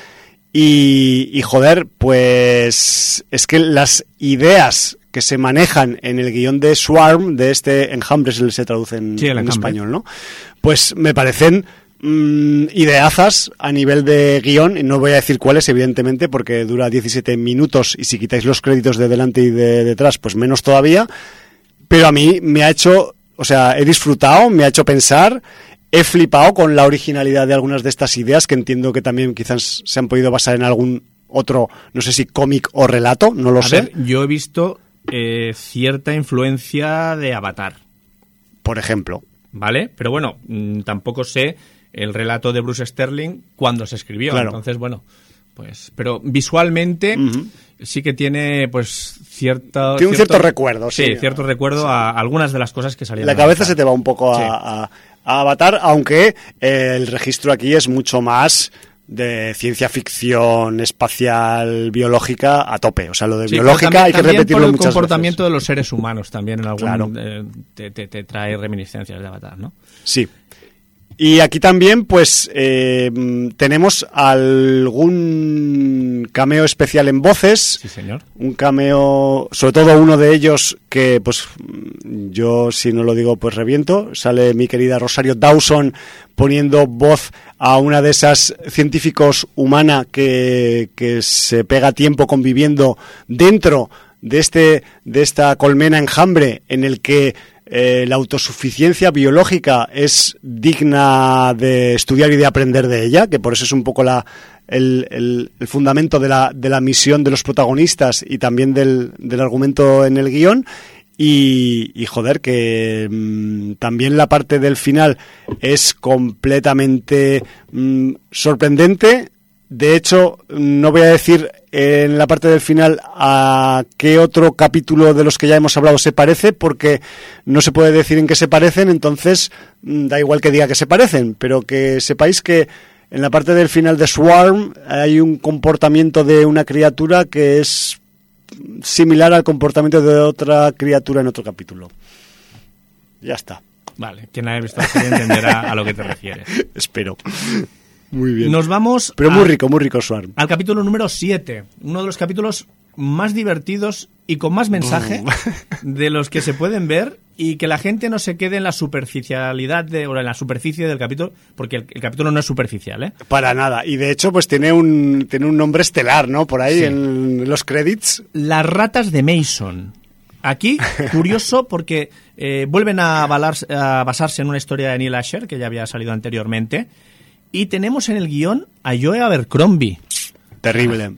Y, y, joder, pues es que las ideas que se manejan en el guion de Swarm, de este enjambre, se traduce en, Sí, español, ¿no? Pues me parecen mm, ideazas a nivel de guion, no voy a decir cuáles, evidentemente, porque dura 17 minutos y si quitáis los créditos de delante y de detrás, pues menos todavía. Pero a mí me ha hecho, o sea, he disfrutado, me ha hecho pensar, he flipado con la originalidad de algunas de estas ideas que entiendo que también quizás se han podido basar en algún otro, no sé si cómic o relato, no lo A sé. ver, yo he visto eh, cierta influencia de Avatar, Por ejemplo. ¿vale? Pero bueno, mm, tampoco sé el relato de Bruce Sterling cuando se escribió. Claro. Entonces, bueno, pues. Pero visualmente sí que tiene, pues, cierta. Tiene un cierto recuerdo, sí. cierto recuerdo a algunas de las cosas que salían. La cabeza Avatar. se te va un poco a, Sí. a- a Avatar, aunque eh, el registro aquí es mucho más de ciencia ficción espacial biológica a tope. O sea, lo de Sí, biológica también- hay que repetirlo por el muchas comportamiento veces. de los seres humanos también en algún Claro. eh, te, te- te trae reminiscencias de Avatar, ¿no? Sí. Y aquí también, pues, eh, tenemos algún cameo especial en voces. Sí, señor. Un cameo, sobre todo uno de ellos que, pues, yo si no lo digo, pues reviento. Sale mi querida Rosario Dawson poniendo voz a una de esas científicos humana que, que se pega tiempo conviviendo dentro de este de esta colmena enjambre en el que eh, la autosuficiencia biológica es digna de estudiar y de aprender de ella, que por eso es un poco la, el, el- fundamento de la, de la misión de los protagonistas y también del, del argumento en el guion. Y, y, joder, que mm, también la parte del final es completamente mm, sorprendente. De hecho, no voy a decir en la parte del final a qué otro capítulo de los que ya hemos hablado se parece, porque no se puede decir en qué se parecen, entonces mm, da igual que diga que se parecen, pero que sepáis que en la parte del final de Swarm hay un comportamiento de una criatura que es similar al comportamiento de otra criatura en otro capítulo. Ya está. Vale, quien la haya visto entenderá a lo que te refieres. Espero. Muy bien. Nos vamos Pero a- muy rico, muy rico Swarm. al capítulo número 7, uno de los capítulos más divertidos y con más mensaje de los que se pueden ver y que la gente no se quede en la superficialidad de, o en la superficie del capítulo, porque el, el capítulo no es superficial, ¿eh? Para nada. Y de hecho, pues tiene un, tiene un nombre estelar, ¿no? Por ahí Sí. en los créditos. Las ratas de Mason. Aquí, curioso, porque eh, vuelven a basarse en una historia de Neil Asher, que ya había salido anteriormente, y tenemos en el guion a Joe Abercrombie. Terrible.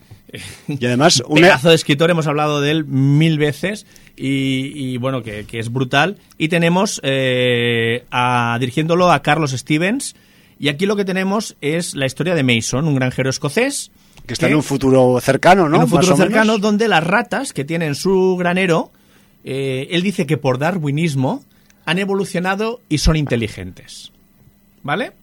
Y además, una, Pedazo de escritor, hemos hablado de él mil veces y, y, bueno, que, que es brutal. Y tenemos eh, a, dirigiéndolo a Carlos Stevens. Y aquí lo que tenemos es la historia de Mason, un granjero escocés. que está en un futuro cercano, ¿no? en un futuro Más cercano, donde las ratas que tienen su granero, eh, él dice que por darwinismo han evolucionado y son inteligentes. ¿Vale?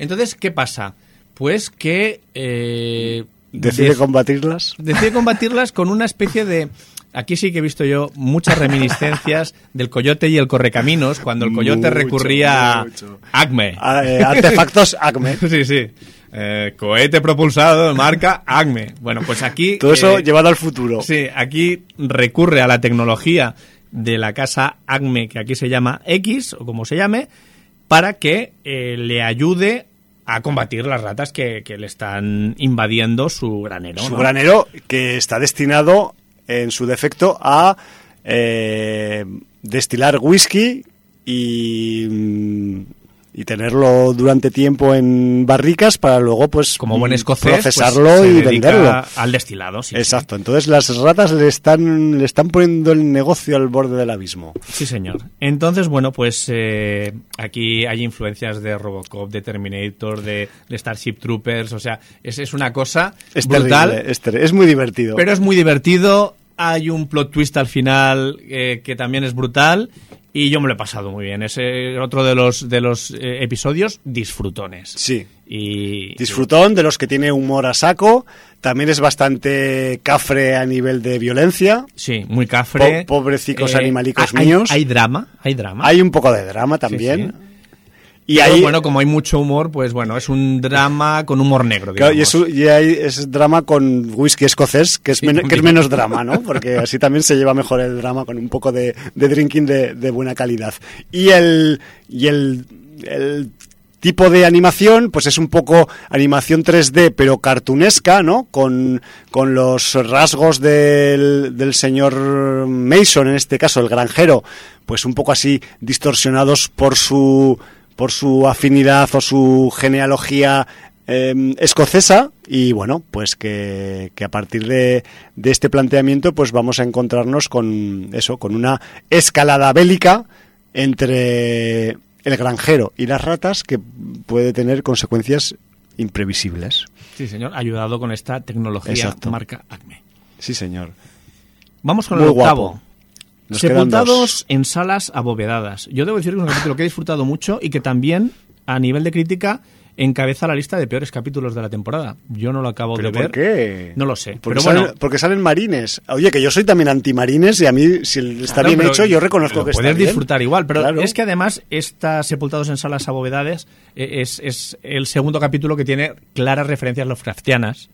Entonces, ¿qué pasa? pues que... eh, ¿Decide combatirlas? decide combatirlas con una especie de... Aquí sí que he visto yo muchas reminiscencias del coyote y el correcaminos, cuando el coyote Mucho, recurría mucho. a Acme. Eh, artefactos Acme. Sí, sí. Eh, cohete propulsado, marca Acme. Bueno, pues aquí... Todo eso eh, llevado al futuro. Sí, aquí recurre a la tecnología de la casa Acme, que aquí se llama X, o como se llame, para que le ayude a combatir las ratas que, que le están invadiendo su granero. Su ¿no? granero que está destinado, en su defecto, a eh, destilar whisky y, mm, y tenerlo durante tiempo en barricas para luego, pues, Como buen mm, escocés, pues, procesarlo se y venderlo. al destilado. Sí, Exacto. Entonces las ratas le están, le están poniendo el negocio al borde del abismo. Sí, señor. Entonces, bueno, pues eh, aquí hay influencias de Robocop, de Terminator, de, de Starship Troopers, o sea, es, es una cosa Es brutal. terrible, es, ter- es muy divertido. Pero es muy divertido. Hay un plot twist al final eh, que también es brutal. Y yo me lo he pasado muy bien. Es eh, otro de los, de los eh, episodios disfrutones. Sí. Y, Disfrutón de los que tiene humor a saco. También es bastante cafre a nivel de violencia. Sí, muy cafre. Po- pobrecicos animalicos hay- míos. Hay drama, hay drama. Hay un poco de drama también. sí. Y Pero, ahí, bueno, como hay mucho humor, pues bueno, es un drama con humor negro. claro, y, es, y hay es drama con whisky escocés, que es, Sí, men- que es también. menos drama, ¿no? Porque así también se lleva mejor el drama con un poco de, de drinking de, de buena calidad. Y el, y el, el tipo de animación, pues es un poco animación 3D, pero cartunesca, ¿no? Con, con los rasgos del, del señor Mason, en este caso, el granjero, pues un poco así distorsionados por su, por su afinidad o su genealogía eh, escocesa y bueno, pues que, que a partir de, de este planteamiento pues vamos a encontrarnos con eso, con una escalada bélica entre el granjero y las ratas que puede tener consecuencias imprevisibles. Sí, señor, ayudado con esta tecnología Exacto. marca Acme. Sí, señor. Vamos con Muy el octavo. guapo. Nos Sepultados dos. en salas abovedadas. Yo debo decir que es un capítulo que he disfrutado mucho y que también, a nivel de crítica, encabeza la lista de peores capítulos de la temporada. Yo no lo acabo ¿Pero de ver. por qué? No lo sé. Porque, pero bueno, salen, porque salen marines. Oye, que yo soy también antimarines y a mí, si está bien hecho, yo reconozco que está puedes bien. disfrutar igual, pero Claro. es que además esta Sepultados en salas abovedades eh, es, es el segundo capítulo que tiene claras referencias Lovecraftianas.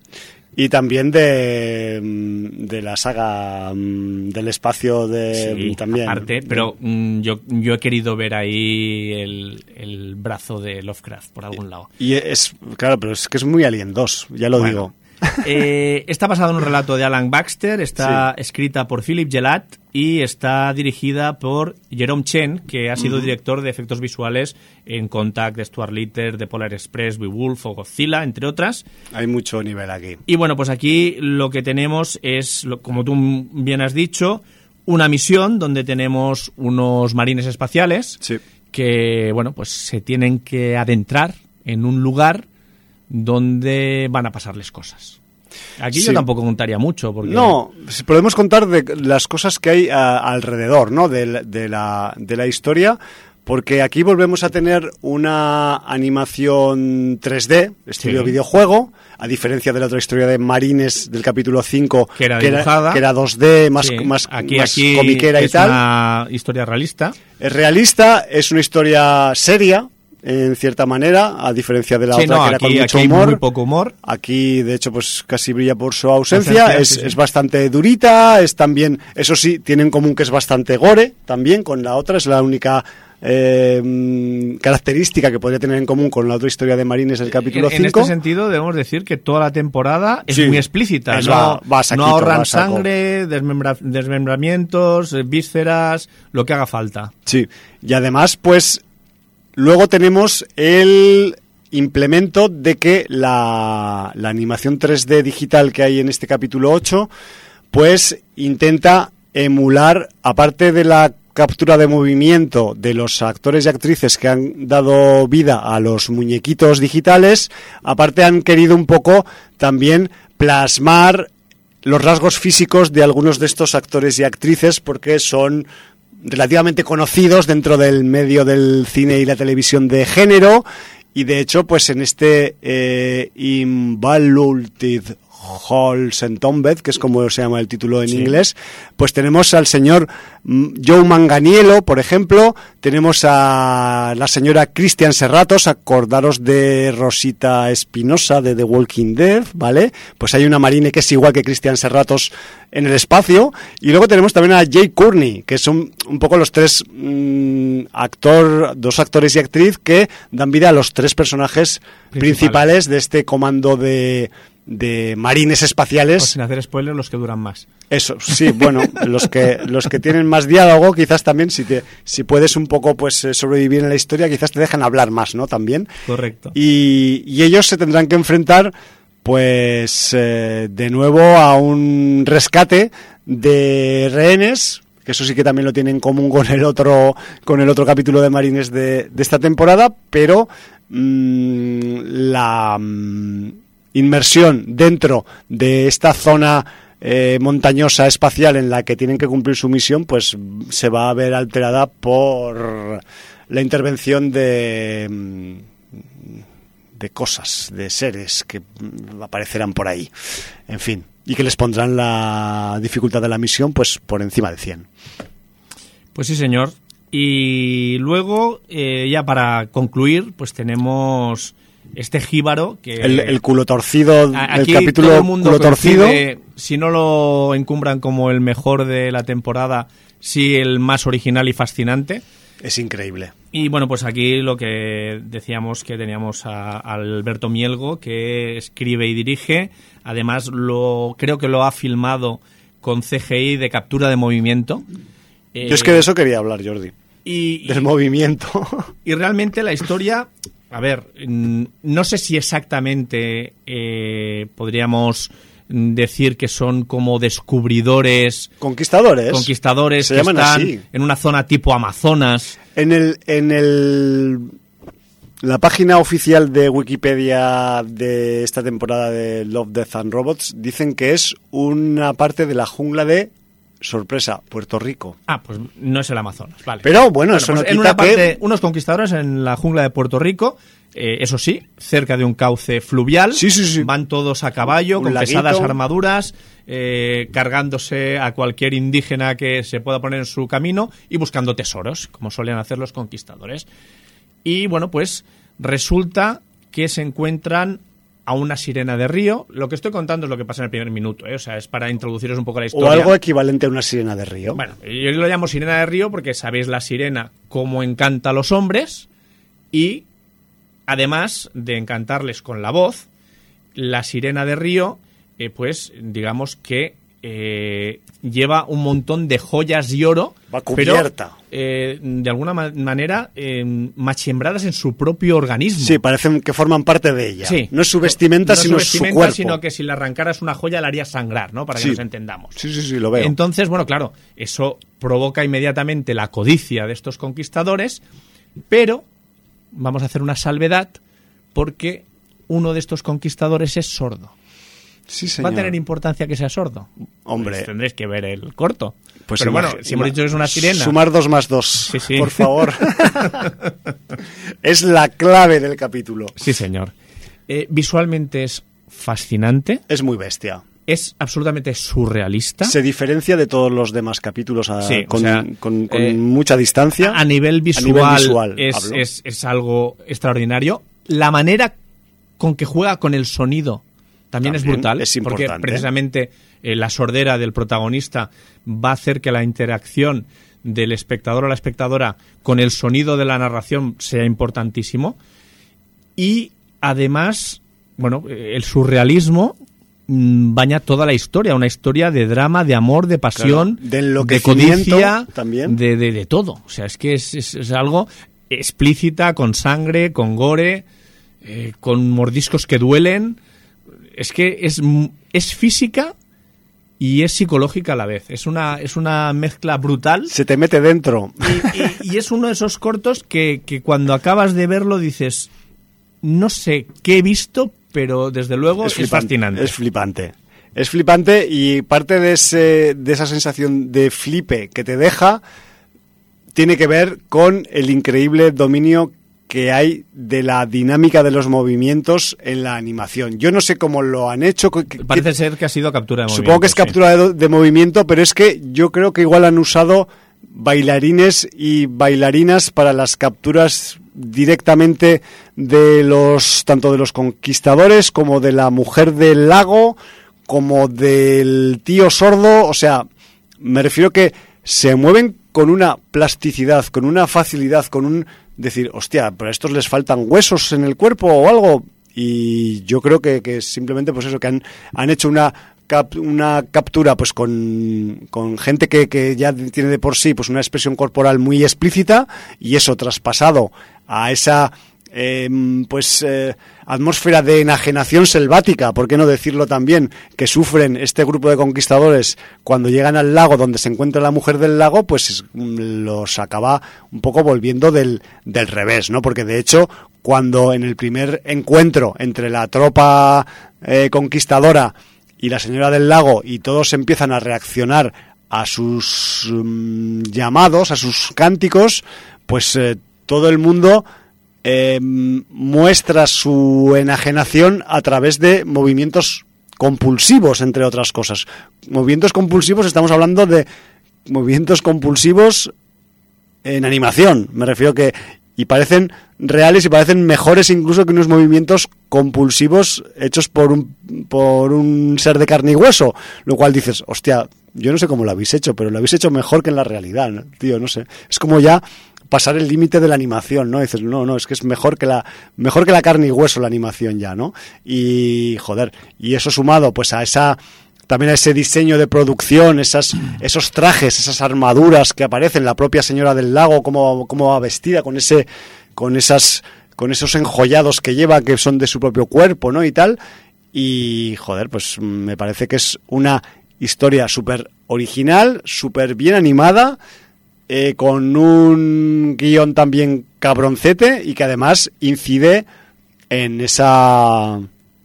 Y también de, mm, de la saga mm, del espacio de Sí, también. aparte, pero mm, yo, yo he querido ver ahí el, el brazo de Lovecraft por algún lado. Y es, claro, pero es que es muy Alien 2, ya lo Bueno. digo. Eh, está basado en un relato de Alan Baxter, está escrita por Philip Gelat y está dirigida por Jerome Chen, que ha sido director de efectos visuales en Contact, de Stuart Little, de Polar Express, Beowulf o Godzilla, entre otras. Hay mucho nivel aquí. Y bueno, pues aquí lo que tenemos es, como tú bien has dicho, una misión donde tenemos unos marines espaciales Sí. que, bueno, pues se tienen que adentrar en un lugar donde van a pasarles cosas. Aquí Sí. yo tampoco contaría mucho porque No, podemos contar de las cosas que hay a- alrededor, ¿no? De, la- de la, de la historia, porque aquí volvemos a tener una animación 3D, estilo Sí. videojuego, a diferencia de la otra historia de Marines del capítulo 5, Que era dibujada. que era 2D, más, Sí, más, aquí, más aquí comiquera y es tal. una historia realista. Es realista, es una historia seria, en cierta manera, a diferencia de la Sí, otra no, que era aquí, con mucho aquí humor. muy poco humor. Aquí, de hecho, pues casi brilla por su ausencia. Ausencia, es, sí, sí. es bastante durita, es también, eso sí, tiene en común que es bastante gore, también con la otra, es la única eh, mm, característica que podría tener en común con la otra historia de Marines del capítulo en, en 5. este sentido debemos decir que toda la temporada es Sí, muy explícita. es no, va- saquito, no ahorran sangre, desmembra- desmembramientos, eh, vísceras, lo que haga falta. Sí, y además, pues, luego tenemos el implemento de que la, animación 3D digital que hay en este capítulo 8, pues intenta emular, aparte de la captura de movimiento de los actores y actrices que han dado vida a los muñequitos digitales, aparte han querido un poco también plasmar los rasgos físicos de algunos de estos actores y actrices porque son relativamente conocidos dentro del medio del cine y la televisión de género. Y de hecho, pues en este eh, Halls and Tombed, que es como se llama el título en inglés, pues tenemos al señor mm, Joe Manganiello, por ejemplo, tenemos a la señora Cristian Serratos, acordaros de Rosita Espinosa de The Walking Dead, ¿vale? Pues hay una marine que es igual que Cristian Serratos en el espacio, y luego tenemos también a Jay Courtney, que son un poco los tres mm, actor, dos actores y actriz que dan vida a los tres personajes Principales. principales de este comando de de marines O espaciales. sin hacer spoilers, los que duran más. Eso, sí, bueno, los que los que tienen más diálogo, quizás también si te si puedes un poco pues eh, sobrevivir en la historia, quizás te dejan hablar más, ¿no? También. Correcto. Y, y ellos se tendrán que enfrentar pues eh, de nuevo a un rescate de rehenes que eso sí que también lo tiene en común con el otro con el otro capítulo de Marines de, de esta temporada pero mm, la mm, inmersión dentro de esta zona eh, montañosa espacial en la que tienen que cumplir su misión, pues se va a ver alterada por la intervención de mm, de cosas, de seres que aparecerán por ahí. En fin, y que les pondrán la dificultad de la misión pues por encima de 100. Pues sí, señor. Y luego, eh, ya para concluir, pues tenemos este jíbaro que... El, el culo torcido, A- el Aquí capítulo todo el mundo culo torcido. coincide, si no lo encumbran como el mejor de la temporada, sí el más original y fascinante. Es increíble. Y bueno, pues aquí lo que decíamos que teníamos a, a Alberto Mielgo, que escribe y dirige. Además, lo creo que lo ha filmado con CGI de captura de movimiento. Yo es que de eso quería hablar, Jordi. y, y- Del movimiento. y realmente la historia, a ver, no sé si exactamente eh, podríamos decir que son como descubridores, Conquistadores. conquistadores Se que llaman están así. en una zona tipo Amazonas. En el, en el la página oficial de Wikipedia de esta temporada de Love, Death and Robots dicen que es una parte de la jungla de sorpresa, Puerto Rico. Ah, pues no es el Amazonas, vale. Pero bueno, eso pues no en quita una parte, que- unos conquistadores en la jungla de Puerto Rico, eh, eso sí, cerca de un cauce fluvial. Sí, sí, sí. Van todos a caballo, Un con laguito. pesadas armaduras, eh, cargándose a cualquier indígena que se pueda poner en su camino y buscando tesoros, como suelen hacer los conquistadores. Y bueno, pues resulta que se encuentran a una sirena de río. Lo que estoy contando es lo que pasa en el primer minuto, ¿eh? o sea, es para introduciros un poco la historia. O algo equivalente a una sirena de río. Bueno, yo lo llamo sirena de río porque sabéis la sirena cómo encanta a los hombres y además de encantarles con la voz, la sirena de río, eh, pues digamos que eh, lleva un montón de joyas y oro, Va pero cubierta. eh, de alguna ma- manera eh, machembradas en su propio organismo. Sí, parecen que forman parte de ella. Sí. No es su vestimenta, No es sino su su vestimenta, cuerpo. sino que si le arrancaras una joya la harías sangrar, ¿no? Para que Sí. nos entendamos. Sí, sí, sí, lo veo. Entonces, bueno, claro, eso provoca inmediatamente la codicia de estos conquistadores, pero vamos a hacer una salvedad porque uno de estos conquistadores es sordo. Sí, ¿Va a tener importancia que sea sordo? Hombre. Pues tendréis que ver el corto. Pues pero bueno, si hemos dicho que es una sirena. Sumar dos más dos, Sí, sí. por favor. es la clave del capítulo. Sí, señor. Eh, visualmente es fascinante, Es muy bestia. es absolutamente surrealista. Se diferencia de todos los demás capítulos a- Sí, o con, sea, con- con eh, mucha distancia. A nivel visual, visual, es, hablo. es- es algo extraordinario. La manera con que juega con el sonido también, es brutal. es Porque importante. precisamente eh, la sordera del protagonista va a hacer que la interacción del espectador o la espectadora con el sonido de la narración sea importantísimo. Y además, bueno, eh, el surrealismo mm, baña toda la historia, una historia de drama, de amor, de pasión, Claro, de enloquecimiento codicia, también. de, de, de todo. O sea, es que es, es- es algo explícita, con sangre, con gore, eh, con mordiscos que duelen. Es que es, es física y es psicológica a la vez. Es una, es una mezcla brutal. Se te mete dentro. Y, y- y es uno de esos cortos que, que cuando acabas de verlo dices, no sé qué he visto, pero desde luego es, flipante, fascinante. Es flipante. Es flipante y parte de, ese, de esa sensación de flipe que te deja tiene que ver con el increíble dominio que hay de la dinámica de los movimientos en la animación. Yo no sé cómo lo han hecho. Parece ser que ha sido captura de movimiento. Supongo que es captura de, de, movimiento, pero es que yo creo que igual han usado bailarines y bailarinas para las capturas directamente de los tanto de los conquistadores como de la mujer del lago como del tío sordo, o sea, me refiero que se mueven con una plasticidad, con una facilidad, con un decir, hostia, pero a estos les faltan huesos en el cuerpo o algo. Y yo creo que, que simplemente pues eso, que han, han hecho una una captura pues con, con gente que, que, ya tiene de por sí pues una expresión corporal muy explícita y eso traspasado a esa eh, pues eh, atmósfera de enajenación selvática, por qué no decirlo también, que sufren este grupo de conquistadores cuando llegan al lago donde se encuentra la mujer del lago, pues los acaba un poco volviendo del, del revés, ¿no? Porque de hecho, cuando en el primer encuentro entre la tropa eh, conquistadora y la señora del lago y todos empiezan a reaccionar a sus um, llamados, a sus cánticos, pues eh, todo el mundo eh, muestra su enajenación a través de movimientos compulsivos, entre otras cosas. Movimientos compulsivos, estamos hablando de movimientos compulsivos en animación. Me refiero que y parecen reales y parecen mejores incluso que unos movimientos compulsivos hechos por un, por un ser de carne y hueso. Lo cual dices, hostia, yo no sé cómo lo habéis hecho, pero lo habéis hecho mejor que en la realidad, tío, no sé. Es como ya pasar el límite de la animación, ¿no? dices, no, no, es que es mejor que la mejor que la carne y hueso la animación ya, ¿no? Y joder, y eso sumado pues a esa también a ese diseño de producción, esas, esos trajes, esas armaduras que aparecen, la propia señora del lago, como, como va vestida, con ese, con esas, con esos enjollados que lleva, que son de su propio cuerpo, ¿no? Y tal. Y, joder, pues me parece que es una historia súper original, súper bien animada, eh, con un guion también cabroncete y que además incide en esa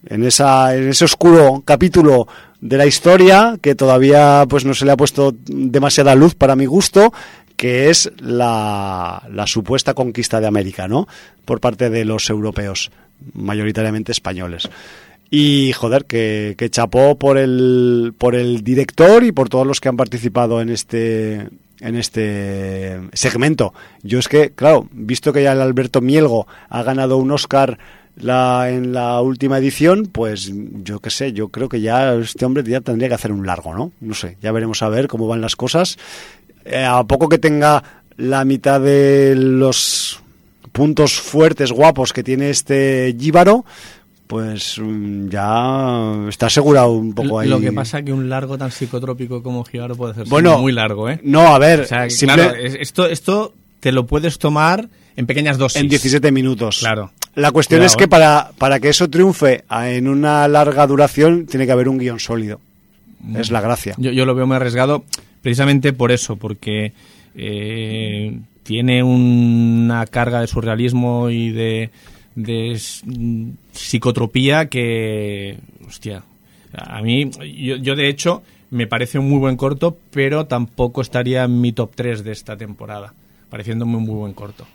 en esa en ese oscuro capítulo de la historia que todavía pues no se le ha puesto demasiada luz para mi gusto que es la, la supuesta conquista de América, ¿no? Por parte de los europeos, mayoritariamente españoles. Y joder, que, que, chapó por el, por el director y por todos los que han participado en este, en este segmento. Yo es que, claro, visto que ya el Alberto Mielgo ha ganado un Oscar la, en la última edición, pues yo qué sé, yo creo que ya este hombre ya tendría que hacer un largo, ¿no? No sé, ya veremos a ver cómo van las cosas. Eh, a poco que tenga la mitad de los puntos fuertes, guapos que tiene este Jíbaro, pues mm, ya está asegurado un poco ahí. Lo que pasa que un largo tan psicotrópico como Jíbaro puede ser bueno, muy largo, ¿eh? No, a ver, claro, esto, esto te lo puedes tomar en pequeñas dosis. En 17 minutos. Claro. La cuestión es que para, para que eso triunfe en una larga duración tiene que haber un guion sólido. Mm. Es la gracia. Yo, yo, lo veo muy arriesgado precisamente por eso, porque eh, tiene una carga de surrealismo y de, de psicotropía que, hostia, a mí, yo, yo de hecho me parece un muy buen corto, pero tampoco estaría en mi top 3 de esta temporada, pareciéndome un muy buen corto.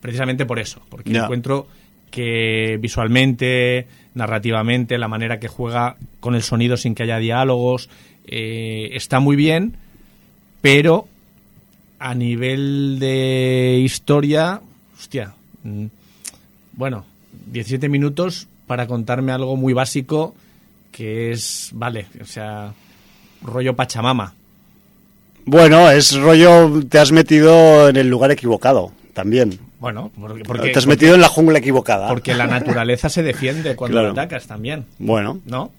Precisamente por eso, porque encuentro que visualmente, narrativamente, la manera que juega con el sonido sin que haya diálogos, eh, está muy bien, pero a nivel de historia, hostia, mm, bueno, 17 minutos para contarme algo muy básico que es, vale, o sea, rollo Pachamama. Bueno, es rollo, te has metido en el lugar equivocado también. Bueno, porque, te has metido en la jungla equivocada. Porque la naturaleza se defiende cuando atacas también. Bueno. ¿No?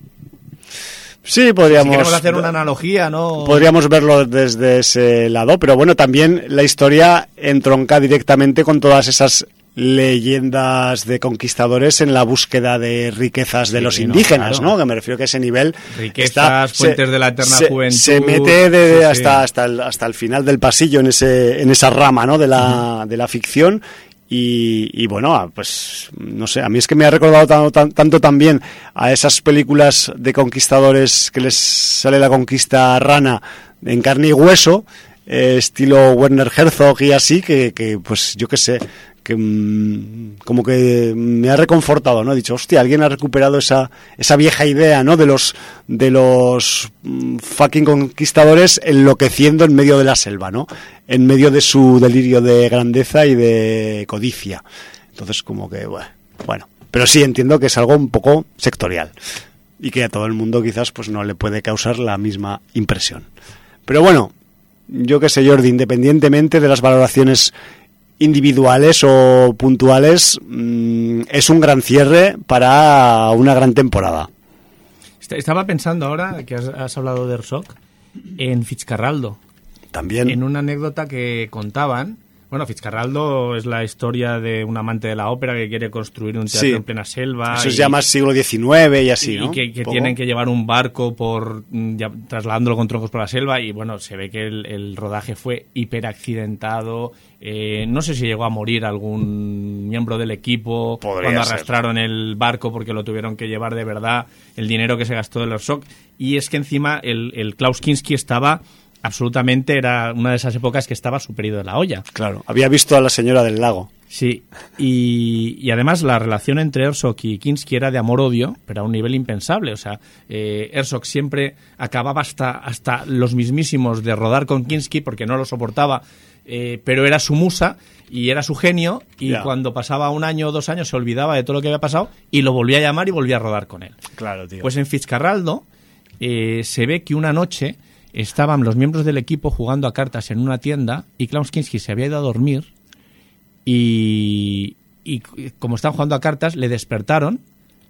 Sí, podríamos. Si queremos hacer una analogía, ¿no? Podríamos verlo desde ese lado, pero bueno, también la historia entronca directamente con todas esas leyendas de conquistadores en la búsqueda de riquezas de los indígenas, no, Que me refiero que ese nivel riquezas, fuentes de la eterna juventud, se mete hasta hasta el, hasta el final del pasillo en ese en esa rama, ¿no? De la de la ficción. Y, bueno, ah, pues no sé, a mí es que me ha recordado tanto, tanto, también a esas películas de conquistadores que les sale la conquista rana en carne y hueso, eh, estilo Werner Herzog y así, que, que pues yo qué sé, que mm, como que me ha reconfortado, ¿no? He dicho, hostia, alguien ha recuperado esa, esa vieja idea, ¿no? De los, de los mm, fucking conquistadores enloqueciendo en medio de la selva, ¿no? En medio de su delirio de grandeza y de codicia. Entonces, como que, bueno, bueno. Pero sí entiendo que es algo un poco sectorial y que a todo el mundo quizás pues no le puede causar la misma impresión. Pero bueno, yo qué sé, Jordi, independientemente de las valoraciones individuales o puntuales, mm, es un gran cierre para una gran temporada. Estaba pensando ahora que has, hablado de Herzog en Fitzcarraldo. También. En una anécdota que contaban bueno, Fitzcarraldo es la historia de un amante de la ópera que quiere construir un teatro en plena selva. Eso es ya más siglo XIX y así, ¿no? Y que, tienen que llevar un barco por mm, trasladándolo con troncos por la selva y bueno, se ve que el, rodaje fue hiperaccidentado. Eh, no sé si llegó a morir algún miembro del equipo cuando arrastraron el barco porque lo tuvieron que llevar de verdad, el dinero que se gastó de los shock. Y es que encima el, el Klaus Kinski estaba absolutamente era una de esas épocas que estaba superido de la olla. Claro, había visto a la señora del lago. Sí, y, además la relación entre Herzog y Kinski era de amor-odio, pero a un nivel impensable. O sea, eh, Herzog siempre acababa hasta, hasta los mismísimos de rodar con Kinski porque no lo soportaba, eh, pero era su musa y era su genio y cuando pasaba un año o dos años se olvidaba de todo lo que había pasado y lo volvía a llamar y volvía a rodar con él. Claro, tío. Pues en Fitzcarraldo eh, se ve que una noche estaban los miembros del equipo jugando a cartas en una tienda y Klaus Kinski se había ido a dormir y, como estaban jugando a cartas le despertaron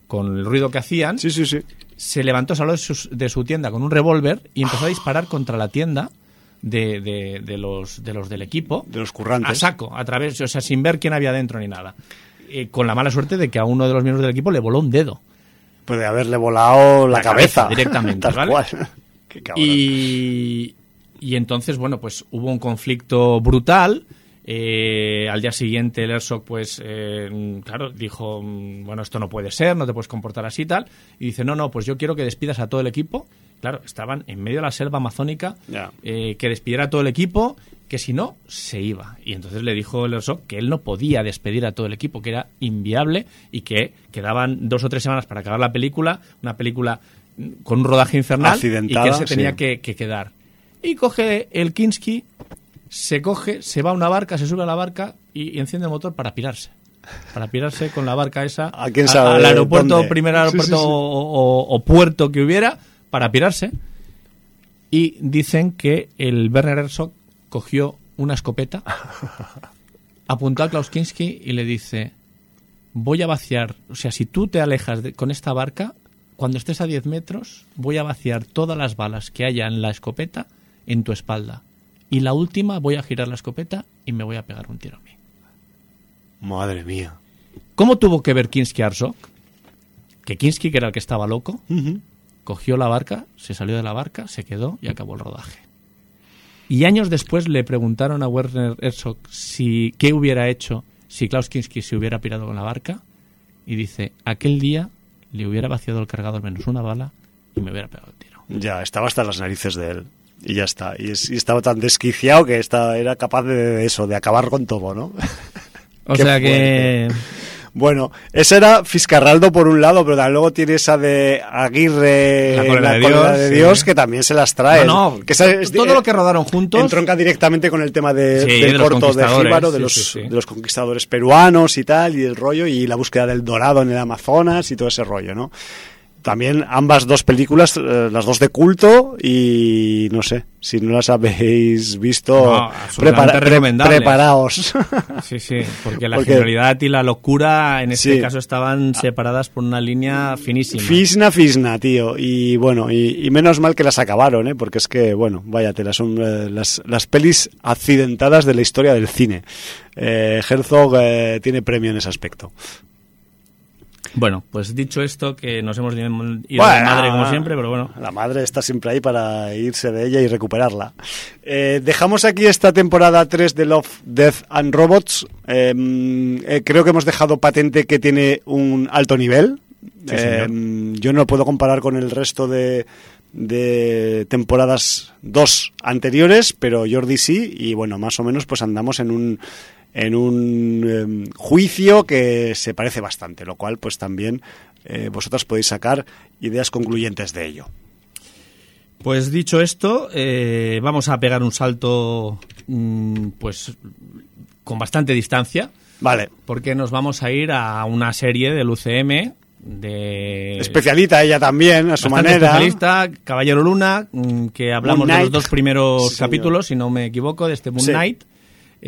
con el ruido que hacían. Sí, sí, sí. Se levantó, salió de su, tienda con un revólver y empezó a disparar contra la tienda de, de, los, de los del equipo. De los currantes. A saco, a través, o sea, sin ver quién había dentro ni nada. Eh, con la mala suerte de que a uno de los miembros del equipo le voló un dedo. Puede haberle volado la, cabeza, Directamente, ¿vale? Y, y entonces, bueno, pues hubo un conflicto brutal. Eh, al día siguiente el Herzog, pues, eh, claro, dijo, mm, bueno, esto no puede ser, no te puedes comportar así y tal. Y dice, no, no, pues yo quiero que despidas a todo el equipo. Claro, estaban en medio de la selva amazónica, eh, que despidiera a todo el equipo, que si no, se iba. Y entonces le dijo el Herzog que él no podía despedir a todo el equipo, que era inviable y que quedaban dos o tres semanas para acabar la película, una película con un rodaje infernal y que se tenía que, quedar. Y coge el Kinski, se coge, se va a una barca, se sube a la barca y, enciende el motor para pirarse. Para pirarse con la barca esa ¿A quién sabe al aeropuerto, primer aeropuerto O, puerto que hubiera, para pirarse. Y dicen que el Werner Herzog cogió una escopeta, apuntó a Klaus Kinski y le dice: Voy a vaciar, o sea, si tú te alejas con esta barca, cuando estés a 10 metros, voy a vaciar todas las balas que haya en la escopeta en tu espalda. Y la última, voy a girar la escopeta y me voy a pegar un tiro a mí. Madre mía. ¿Cómo tuvo que ver Kinski Arsok? Que Kinski, que era el que estaba loco, cogió la barca, se salió de la barca, se quedó y acabó el rodaje. Y años después le preguntaron a Werner Herzog si, qué hubiera hecho si Klaus Kinski se hubiera pirado con la barca. Y dice, aquel día le hubiera vaciado el cargador menos una bala y me hubiera pegado el tiro. Ya, estaba hasta las narices de él. Y ya está. Y, estaba tan desquiciado que estaba, era capaz de, eso, de acabar con todo, ¿no? O sea que... Bueno, esa era Fiscarraldo por un lado, pero luego tiene esa de Aguirre, la cólera, de, Dios, que también se las trae. No, que todo lo que rodaron juntos. Entronca directamente con el tema de, del corto de Jíbaro, de, los, de los conquistadores peruanos y tal, y el rollo, y la búsqueda del dorado en el Amazonas y todo ese rollo, ¿no? También ambas dos películas, eh, las dos de culto y no sé, si no las habéis visto, preparaos. Sí, sí, porque la genialidad y la locura en este caso estaban separadas por una línea finísima. Fisna, fisna, tío. Y bueno, y, menos mal que las acabaron, ¿eh? porque es que, bueno, váyate, son eh, las, las pelis accidentadas de la historia del cine. Eh, Herzog tiene premio en ese aspecto. Bueno, pues dicho esto, que nos hemos ido a la madre como siempre, pero bueno. La madre está siempre ahí para irse de ella y recuperarla. Eh, dejamos aquí esta temporada 3 de Love, Death and Robots. Em, eh, creo que hemos dejado patente que tiene un alto nivel. Em, yo no lo puedo comparar con el resto de, de temporadas dos anteriores, pero Jordi sí, y bueno, más o menos pues andamos en un en un em, juicio que se parece bastante, lo cual pues también eh, vosotras podéis sacar ideas concluyentes de ello. Pues dicho esto, eh, vamos a pegar un salto mm, pues con bastante distancia. Vale. Porque nos vamos a ir a una serie del UCM de... Especialita ella también, a su manera. Especialista, Caballero Luna, mm, que hablamos de los dos primeros Sí, capítulos, si no me equivoco, de este Moon Sí. Knight.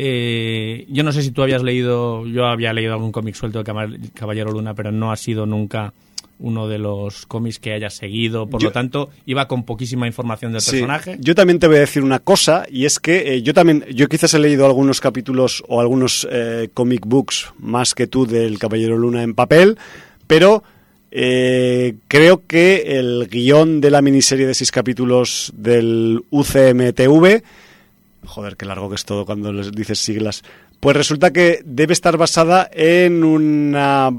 Eh, yo no sé si tú habías leído, yo había leído algún cómic suelto de Caballero Luna, pero no ha sido nunca uno de los cómics que haya seguido, por Yo- lo tanto iba con poquísima información del Sí. personaje. Yo también te voy a decir una cosa, y es que eh, yo también, yo quizás he leído algunos capítulos o algunos eh, comic books más que tú del Caballero Luna en papel, pero eh, creo que el guion de la miniserie de seis capítulos del UCMTV, joder, qué largo que es todo cuando les dices siglas, pues resulta que debe estar basada en una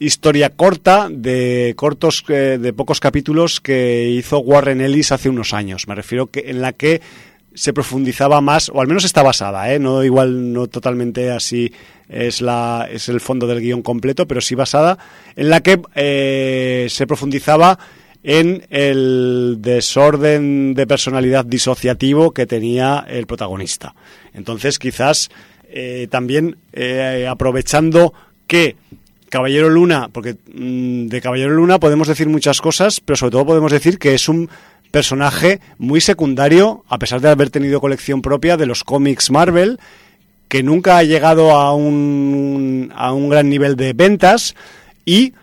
historia corta de cortos eh, de pocos capítulos que hizo Warren Ellis hace unos años. Me refiero que en la que se profundizaba más, o al menos está basada, ¿eh? no igual no totalmente así es la es el fondo del guion completo, pero sí basada en la que eh, se profundizaba en el desorden de personalidad disociativo que tenía el protagonista. Entonces, quizás eh, también eh, aprovechando que Caballero Luna, porque mm, de Caballero Luna podemos decir muchas cosas, pero sobre todo podemos decir que es un personaje muy secundario, a pesar de haber tenido colección propia de los cómics Marvel, que nunca ha llegado a un, a un gran nivel de ventas y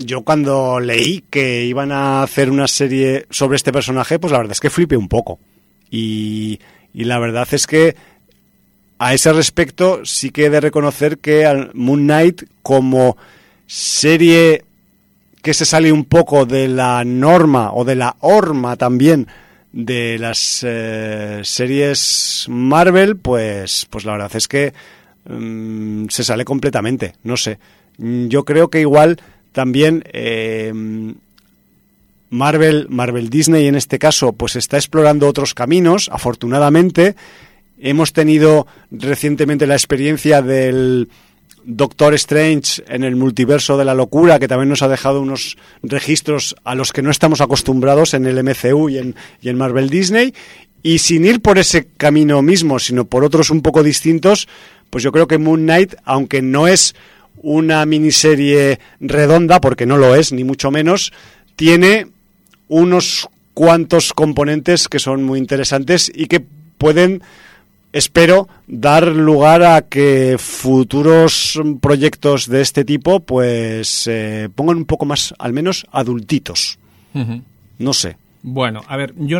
yo cuando leí que iban a hacer una serie sobre este personaje, pues la verdad es que flipé un poco. Y, y la verdad es que a ese respecto sí que he de reconocer que Moon Knight como serie que se sale un poco de la norma o de la horma también de las eh, series Marvel, pues, pues la verdad es que mm, se sale completamente. No sé. Mm, Yo creo que igual también eh, Marvel, Marvel Disney en este caso, pues está explorando otros caminos, afortunadamente. Hemos tenido recientemente la experiencia del Doctor Strange en el multiverso de la locura, que también nos ha dejado unos registros a los que no estamos acostumbrados en el MCU y en, y en Marvel Disney. Y sin ir por ese camino mismo, sino por otros un poco distintos, pues yo creo que Moon Knight, aunque no es una miniserie redonda, porque no lo es, ni mucho menos, tiene unos cuantos componentes que son muy interesantes y que pueden, espero, dar lugar a que futuros proyectos de este tipo pues eh, pongan un poco más, al menos, adultitos. No sé. Bueno, a ver, yo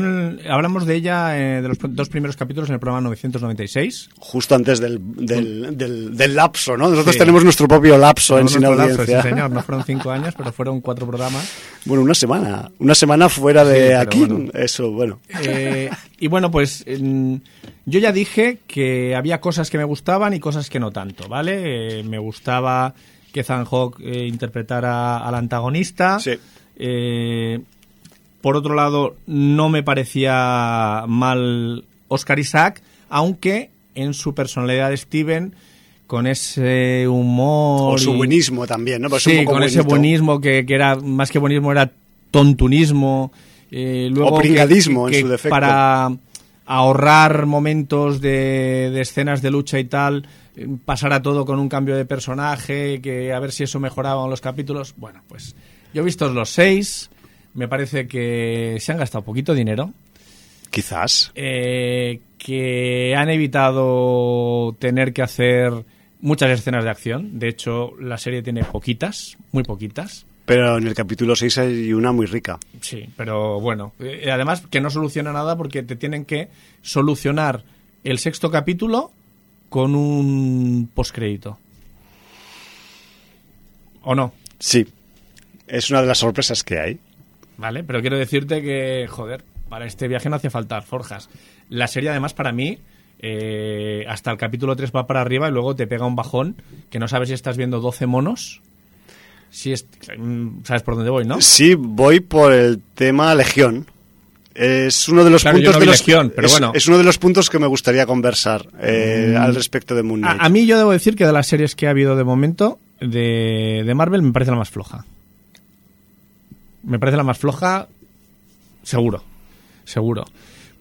hablamos de ella eh, de los dos primeros capítulos en el programa 996. Justo antes del, del, del- del lapso, ¿no? Nosotros Sí. tenemos nuestro propio lapso en Sin lapso, Audiencia. sí, señor, no fueron cinco años, pero fueron cuatro programas. Bueno, una semana. Una semana fuera de Sí, aquí. bueno. Eso, bueno. Eh, y bueno, pues yo ya dije que había cosas que me gustaban y cosas que no tanto, ¿vale? Eh, me gustaba que eh, interpretara al antagonista. Sí. Eh, por otro lado, no me parecía mal Oscar Isaac, aunque en su personalidad de Steven, con ese humor... O su y- buenismo también, ¿no? Pues un sí, poco con ese buenismo que, que era, más que buenismo, era tontunismo. eh, luego O que- pringadismo en que su defecto. Para ahorrar momentos de, de escenas de lucha y tal, eh, pasara todo con un cambio de personaje, que a ver si eso mejoraba en los capítulos. Bueno, pues yo he visto los seis, me parece que se han gastado poquito dinero, Quizás. eh, que han evitado tener que hacer muchas escenas de acción. De hecho, la serie tiene poquitas, muy poquitas. Pero en el capítulo 6 hay una muy rica. Sí, pero bueno. eh, además, que no soluciona nada porque te tienen que solucionar el sexto capítulo con un postcrédito. ¿O no? Sí. Es una de las sorpresas que hay. ¿Vale? Pero quiero decirte que, joder, para este viaje no hace falta forjas. La serie, además, para mí, eh, hasta el capítulo 3 va para arriba y luego te pega un bajón que no sabes si estás viendo 12 monos. Si es, mm, ¿Sabes por dónde voy, no? Sí, voy por el tema Legión. Es uno de los Claro, puntos no de los, Legión, pero es, bueno. es uno de los puntos que me gustaría conversar eh, al respecto de Moon Knight. A, a mí yo debo decir que de las series que ha habido de momento de, de Marvel me parece la más floja. Me parece la más floja, seguro, seguro.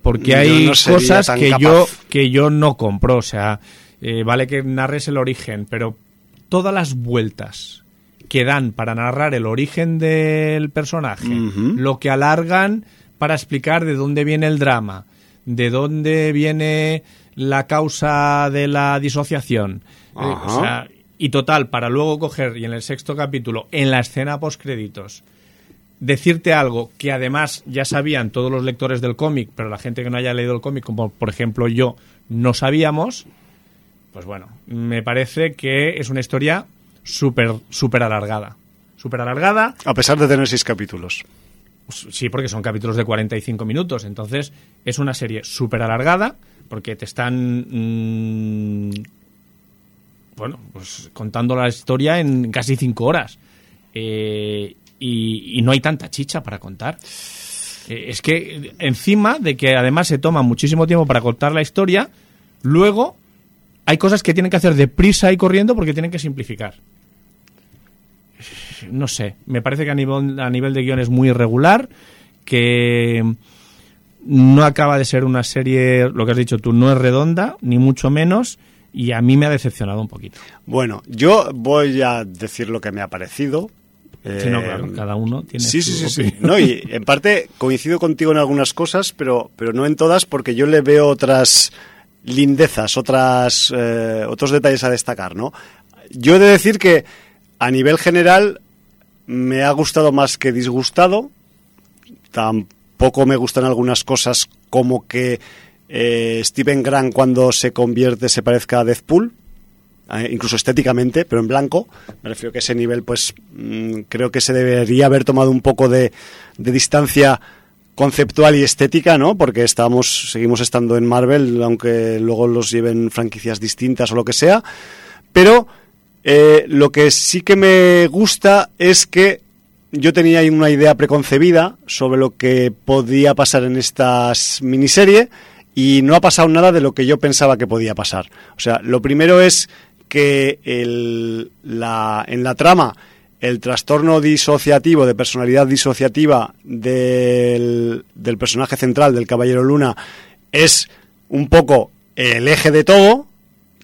Porque hay no cosas que capaz. yo, que yo no compro. O sea, eh, vale que narres el origen, pero todas las vueltas que dan para narrar el origen del personaje, lo que alargan para explicar de dónde viene el drama, de dónde viene la causa de la disociación. Eh, o sea, y total, para luego coger y en el sexto capítulo, en la escena postcréditos, decirte algo que además ya sabían todos los lectores del cómic, pero la gente que no haya leído el cómic, como por ejemplo yo, no sabíamos, pues bueno, me parece que es una historia súper, súper alargada. Súper alargada, A pesar de tener seis capítulos. Sí, porque son capítulos de 45 minutos. Entonces, es una serie súper alargada, porque te están. mm, bueno, pues contando la historia en casi 5 horas. Eh, y, y no hay tanta chicha para contar. Eh, es que, encima de que además se toma muchísimo tiempo para contar la historia, luego hay cosas que tienen que hacer deprisa y corriendo porque tienen que simplificar no sé, me parece que a nivel, a nivel de guion es muy irregular, que no acaba de ser una serie, lo que has dicho tú, no es redonda, ni mucho menos, y a mí me ha decepcionado un poquito. Bueno, yo voy a decir lo que me ha parecido. Sí, no, Eh, claro, cada uno tiene Sí, su sí, sí. No, y en parte coincido contigo en algunas cosas, pero, pero no en todas, porque yo le veo otras lindezas, otras, eh, otros detalles a destacar, ¿no? Yo he de decir que a nivel general me ha gustado más que disgustado. Tampoco me gustan algunas cosas como que eh, Steven Grant cuando se convierte se parezca a Deathpool eh, incluso estéticamente, pero en blanco. Me refiero que ese nivel, pues mm, creo que se debería haber tomado un poco de, de distancia conceptual y estética, ¿no? Porque estamos, seguimos estando en Marvel, aunque luego los lleven franquicias distintas o lo que sea. Pero eh, lo que sí que me gusta es que yo tenía una idea preconcebida sobre lo que podía pasar en esta miniserie y no ha pasado nada de lo que yo pensaba que podía pasar. O sea, lo primero es que el, la, en la trama el trastorno disociativo, de personalidad disociativa del, del personaje central, del Caballero Luna, es un poco el eje de todo.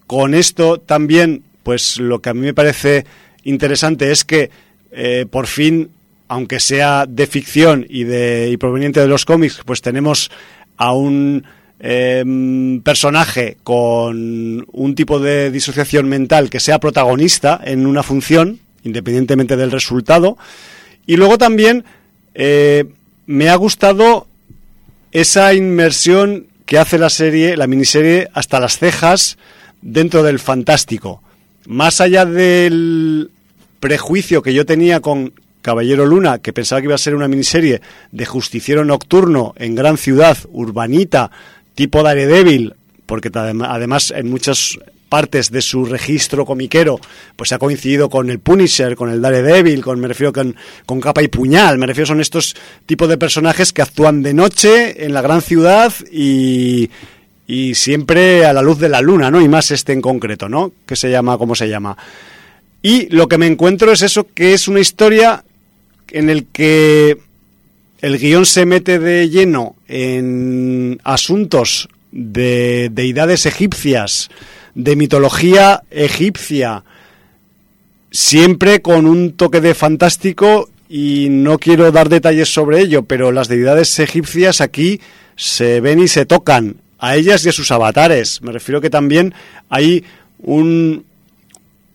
Con esto también, pues lo que a mí me parece interesante es que eh, por fin, aunque sea de ficción y, de, y proveniente de los cómics, pues tenemos a un eh, personaje con un tipo de disociación mental que sea protagonista en una función, independientemente del resultado. Y luego también eh, me ha gustado esa inmersión que hace la serie, la miniserie, hasta las cejas dentro del fantástico. Más allá del prejuicio que yo tenía con Caballero Luna, que pensaba que iba a ser una miniserie de justiciero nocturno en gran ciudad, urbanita, tipo Daredevil, porque además en muchas partes de su registro comiquero, pues ha coincidido con el Punisher, con el Daredevil, con, me refiero con, con capa y puñal, me refiero son estos tipos de personajes que actúan de noche en la gran ciudad y, y siempre a la luz de la luna, ¿no? Y más este en concreto, ¿no? Que se llama, ¿cómo se llama? Y lo que me encuentro es eso, que es una historia en el que el guion se mete de lleno en asuntos de deidades egipcias, de mitología egipcia, siempre con un toque de fantástico y no quiero dar detalles sobre ello, pero las deidades egipcias aquí se ven y se tocan a ellas y a sus avatares. Me refiero que también hay un,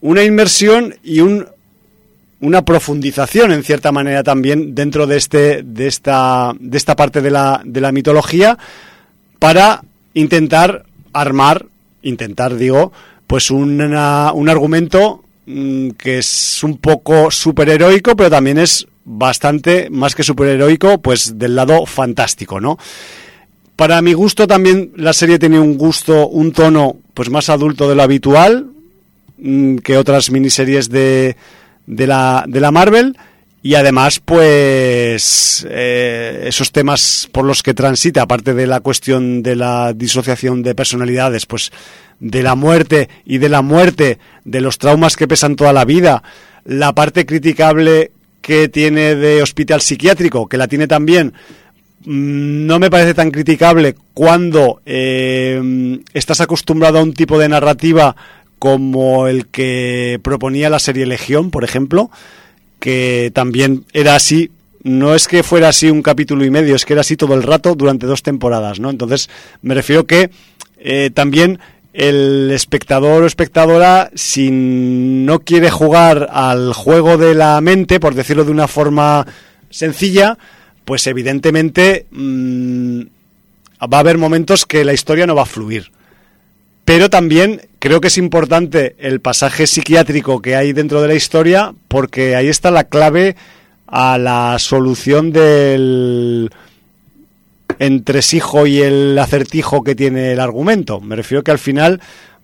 una inmersión y un, una profundización en cierta manera también dentro de este de esta de esta parte de la, de la mitología para intentar armar intentar digo pues una, un argumento mmm, que es un poco superheroico pero también es bastante más que superheroico pues del lado fantástico no para mi gusto también la serie tiene un gusto un tono pues más adulto de lo habitual mmm, que otras miniseries de de la, de la Marvel y además, pues, eh, esos temas por los que transita, aparte de la cuestión de la disociación de personalidades, pues, de la muerte y de la muerte, de los traumas que pesan toda la vida, la parte criticable que tiene de hospital psiquiátrico, que la tiene también, mm, no me parece tan criticable cuando eh, estás acostumbrado a un tipo de narrativa como el que proponía la serie Legión, por ejemplo, que también era así. No es que fuera así un capítulo y medio, es que era así todo el rato durante dos temporadas, ¿no? Entonces, me refiero que eh, también el espectador o espectadora, si no quiere jugar al juego de la mente, por decirlo de una forma sencilla, pues evidentemente mm, va a haber momentos que la historia no va a fluir. Pero también creo que es importante el pasaje psiquiátrico que hay dentro de la historia porque ahí está la clave a la solución del entresijo y el acertijo que tiene el argumento. Me refiero que al final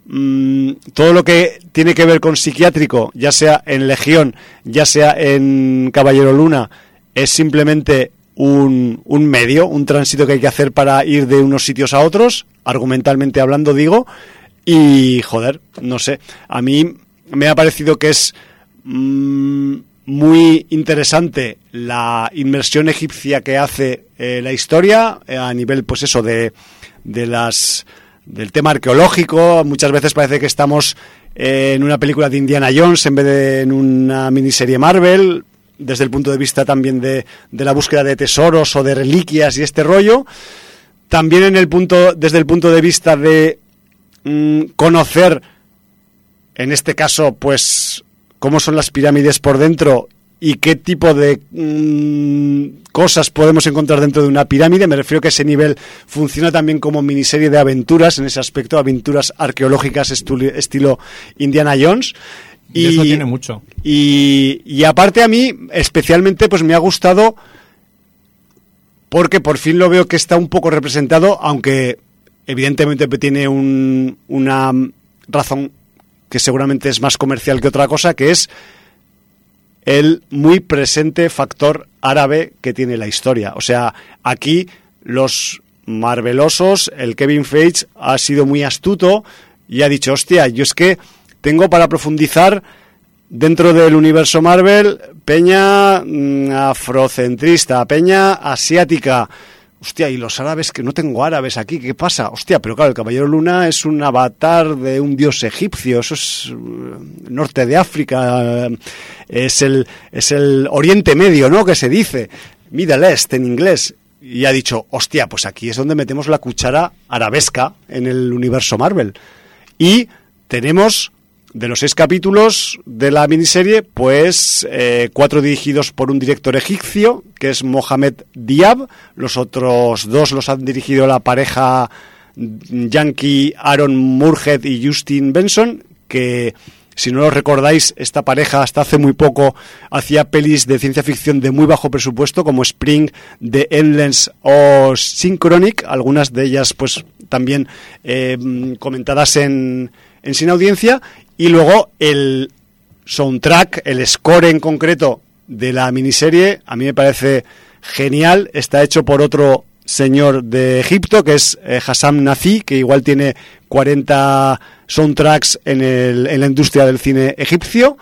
mmm, todo lo que tiene que ver con psiquiátrico, ya sea en Legión, ya sea en Caballero Luna, es simplemente un, un medio, un tránsito que hay que hacer para ir de unos sitios a otros, argumentalmente hablando digo, y joder, no sé, a mí me ha parecido que es mmm, muy interesante la inmersión egipcia que hace eh, la historia eh, a nivel, pues eso, de, de las del tema arqueológico. Muchas veces parece que estamos eh, en una película de Indiana Jones en vez de en una miniserie Marvel, desde el punto de vista también de, de la búsqueda de tesoros o de reliquias y este rollo. También en el punto, desde el punto de vista de mmm, conocer, en este caso, pues cómo son las pirámides por dentro y qué tipo de mmm, cosas podemos encontrar dentro de una pirámide. Me refiero que ese nivel funciona también como miniserie de aventuras, en ese aspecto, aventuras arqueológicas estilo Indiana Jones. Y, eso tiene mucho. Y, y, aparte a mí, especialmente, pues me ha gustado porque por fin lo veo que está un poco representado, aunque evidentemente tiene un, una razón que seguramente es más comercial que otra cosa, que es el muy presente factor árabe que tiene la historia. O sea, aquí los marvelosos, el Kevin Feige ha sido muy astuto y ha dicho, hostia, yo es que tengo para profundizar dentro del universo Marvel peña mm, afrocentrista, peña asiática, Hostia, y los árabes, que no tengo árabes aquí, ¿qué pasa? Hostia, pero claro, el Caballero Luna es un avatar de un dios egipcio, eso es norte de África, es el, es el Oriente Medio, ¿no? Que se dice, Middle East en inglés. Y ha dicho, hostia, pues aquí es donde metemos la cuchara arabesca en el universo Marvel. Y tenemos de los seis capítulos de la miniserie, pues eh, cuatro dirigidos por un director egipcio, que es Mohamed Diab. Los otros dos los han dirigido la pareja yankee Aaron Murhead y Justin Benson, que si no lo recordáis, esta pareja hasta hace muy poco hacía pelis de ciencia ficción de muy bajo presupuesto, como Spring, The Endless o Synchronic, algunas de ellas pues también eh, comentadas en, en Sin Audiencia, y luego el soundtrack, el score en concreto de la miniserie, a mí me parece genial. Está hecho por otro señor de Egipto, que es eh, Hassam Nazi, que igual tiene 40 soundtracks en, el, en la industria del cine egipcio.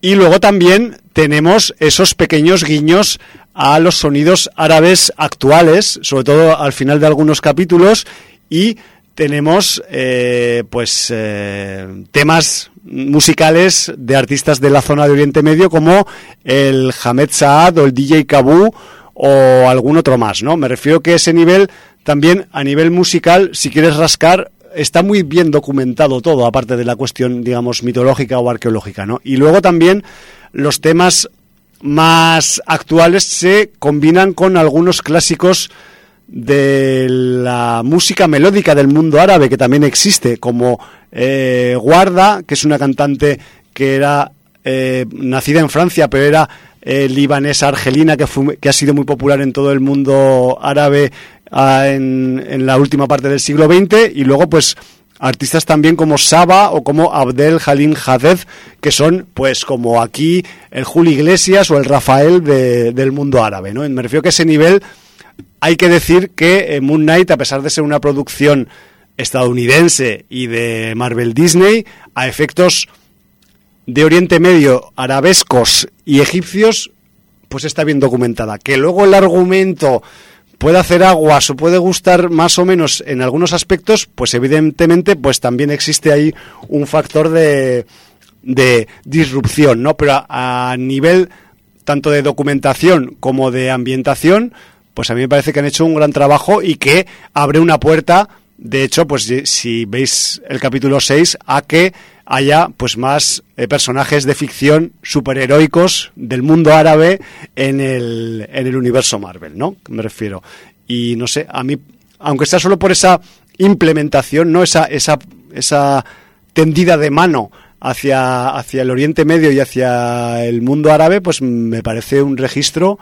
Y luego también tenemos esos pequeños guiños a los sonidos árabes actuales, sobre todo al final de algunos capítulos, y tenemos eh, pues eh, temas musicales de artistas de la zona de Oriente Medio como el Hamed Saad o el DJ Kabu o algún otro más, ¿no? Me refiero que ese nivel también a nivel musical, si quieres rascar, está muy bien documentado todo, aparte de la cuestión, digamos, mitológica o arqueológica, ¿no? Y luego también los temas más actuales se combinan con algunos clásicos de la música melódica del mundo árabe que también existe, como eh, Guarda, que es una cantante que era eh, nacida en Francia, pero era eh, libanesa argelina, que, fue, que ha sido muy popular en todo el mundo árabe ah, en, en, la última parte del siglo XX, y luego pues artistas también como Saba o como Abdel Halim Haded, que son pues como aquí el Julio Iglesias o el Rafael de- del mundo árabe, ¿no? Me refiero que ese nivel hay que decir que eh, Moon Knight, a pesar de ser una producción estadounidense y de Marvel Disney, a efectos de Oriente Medio, arabescos y egipcios, pues está bien documentada. Que luego el argumento puede hacer aguas o puede gustar más o menos en algunos aspectos, pues evidentemente pues también existe ahí un factor de, de disrupción, ¿no? Pero a, a nivel tanto de documentación como de ambientación, pues a mí me parece que han hecho un gran trabajo y que abre una puerta, de hecho, pues si- veis el capítulo 6, a que haya pues más eh, personajes de ficción superheroicos del mundo árabe en el, en el universo Marvel, ¿no? Me refiero. Y no sé, a mí, aunque sea solo por esa implementación, ¿no? Esa, esa, esa tendida de mano hacia, hacia el Oriente Medio y hacia el mundo árabe, pues me parece un registro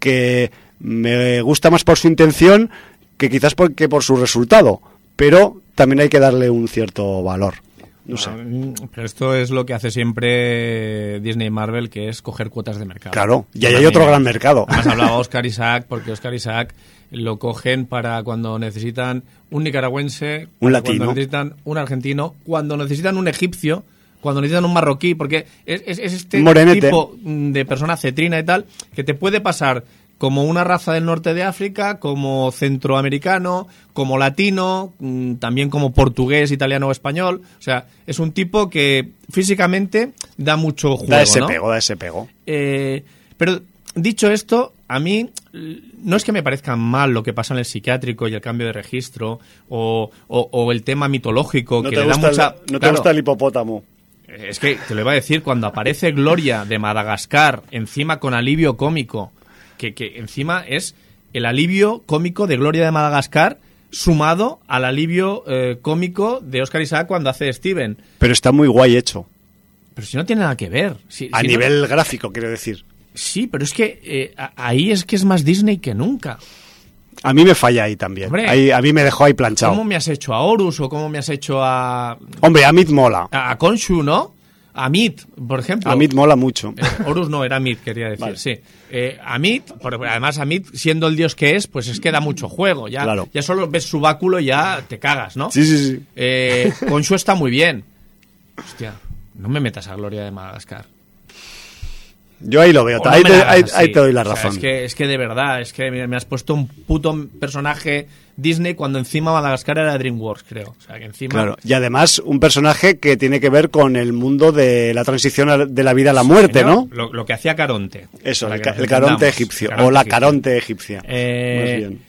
que me gusta más por su intención que quizás porque por su resultado, pero también hay que darle un cierto valor. No sé. Mm, Pero esto es lo que hace siempre Disney y Marvel, que es coger cuotas de mercado. Claro, y ahí hay otro gran mercado. Además hablaba Oscar Isaac, porque Oscar Isaac lo cogen para cuando necesitan un nicaragüense, Un latino. cuando necesitan un argentino, cuando necesitan un egipcio, cuando necesitan un marroquí, porque es, es- es este Morenete. tipo de persona cetrina y tal, que te puede pasar como una raza del norte de África, como centroamericano, como latino, mm, también como portugués, italiano o español. O sea, es un tipo que físicamente da mucho juego, Da ese ¿no? pego, da ese pego. Eh, pero dicho esto, a mí no es que me parezca mal lo que pasa en el psiquiátrico y el cambio de registro o, o- o el tema mitológico No que te, le da gusta, mucha... el, no te gusta el hipopótamo. Es que te lo iba a decir, cuando aparece Gloria de Madagascar, encima con alivio cómico, que, que encima es el alivio cómico de Gloria de Madagascar sumado al alivio eh, cómico de Oscar Isaac cuando hace Steven. Pero está muy guay hecho. Pero si no tiene nada que ver. Si- A si no- nivel gráfico, quiero decir. Sí, pero es que eh, a- ahí es que es más Disney que nunca. A mí me falla ahí también. Hombre. Ahí- a mí me dejó ahí planchado. ¿Cómo me has hecho a Horus o cómo me has hecho a, Hombre, Amit mola. a Konshu, no? A Mit, por ejemplo. Amit mola mucho. Eh, Horus no, era Mit, quería decir, Vale. sí. Eh, a Mit, por- además a Mit, siendo el dios que es, pues es que da mucho juego. Ya, Claro. ya solo ves su báculo y ya te cagas, ¿no? Sí, sí, sí. Eh, Konshu está muy bien. Hostia, no me metas a Gloria de Madagascar. Yo ahí lo veo. No Ahí, te, ahí- ahí doy la O sea, razón. es, que, es que de verdad, es que me has puesto un puto personaje Disney cuando encima Madagascar era DreamWorks, creo. O sea, que encima... Claro. Y además, un personaje que tiene que ver con el mundo de la transición de la vida a la muerte, ¿no? Lo, lo que hacía Caronte. Eso, el, ca- caronte egipcio. Caronte o la caronte egipcia. Eh, Más bien.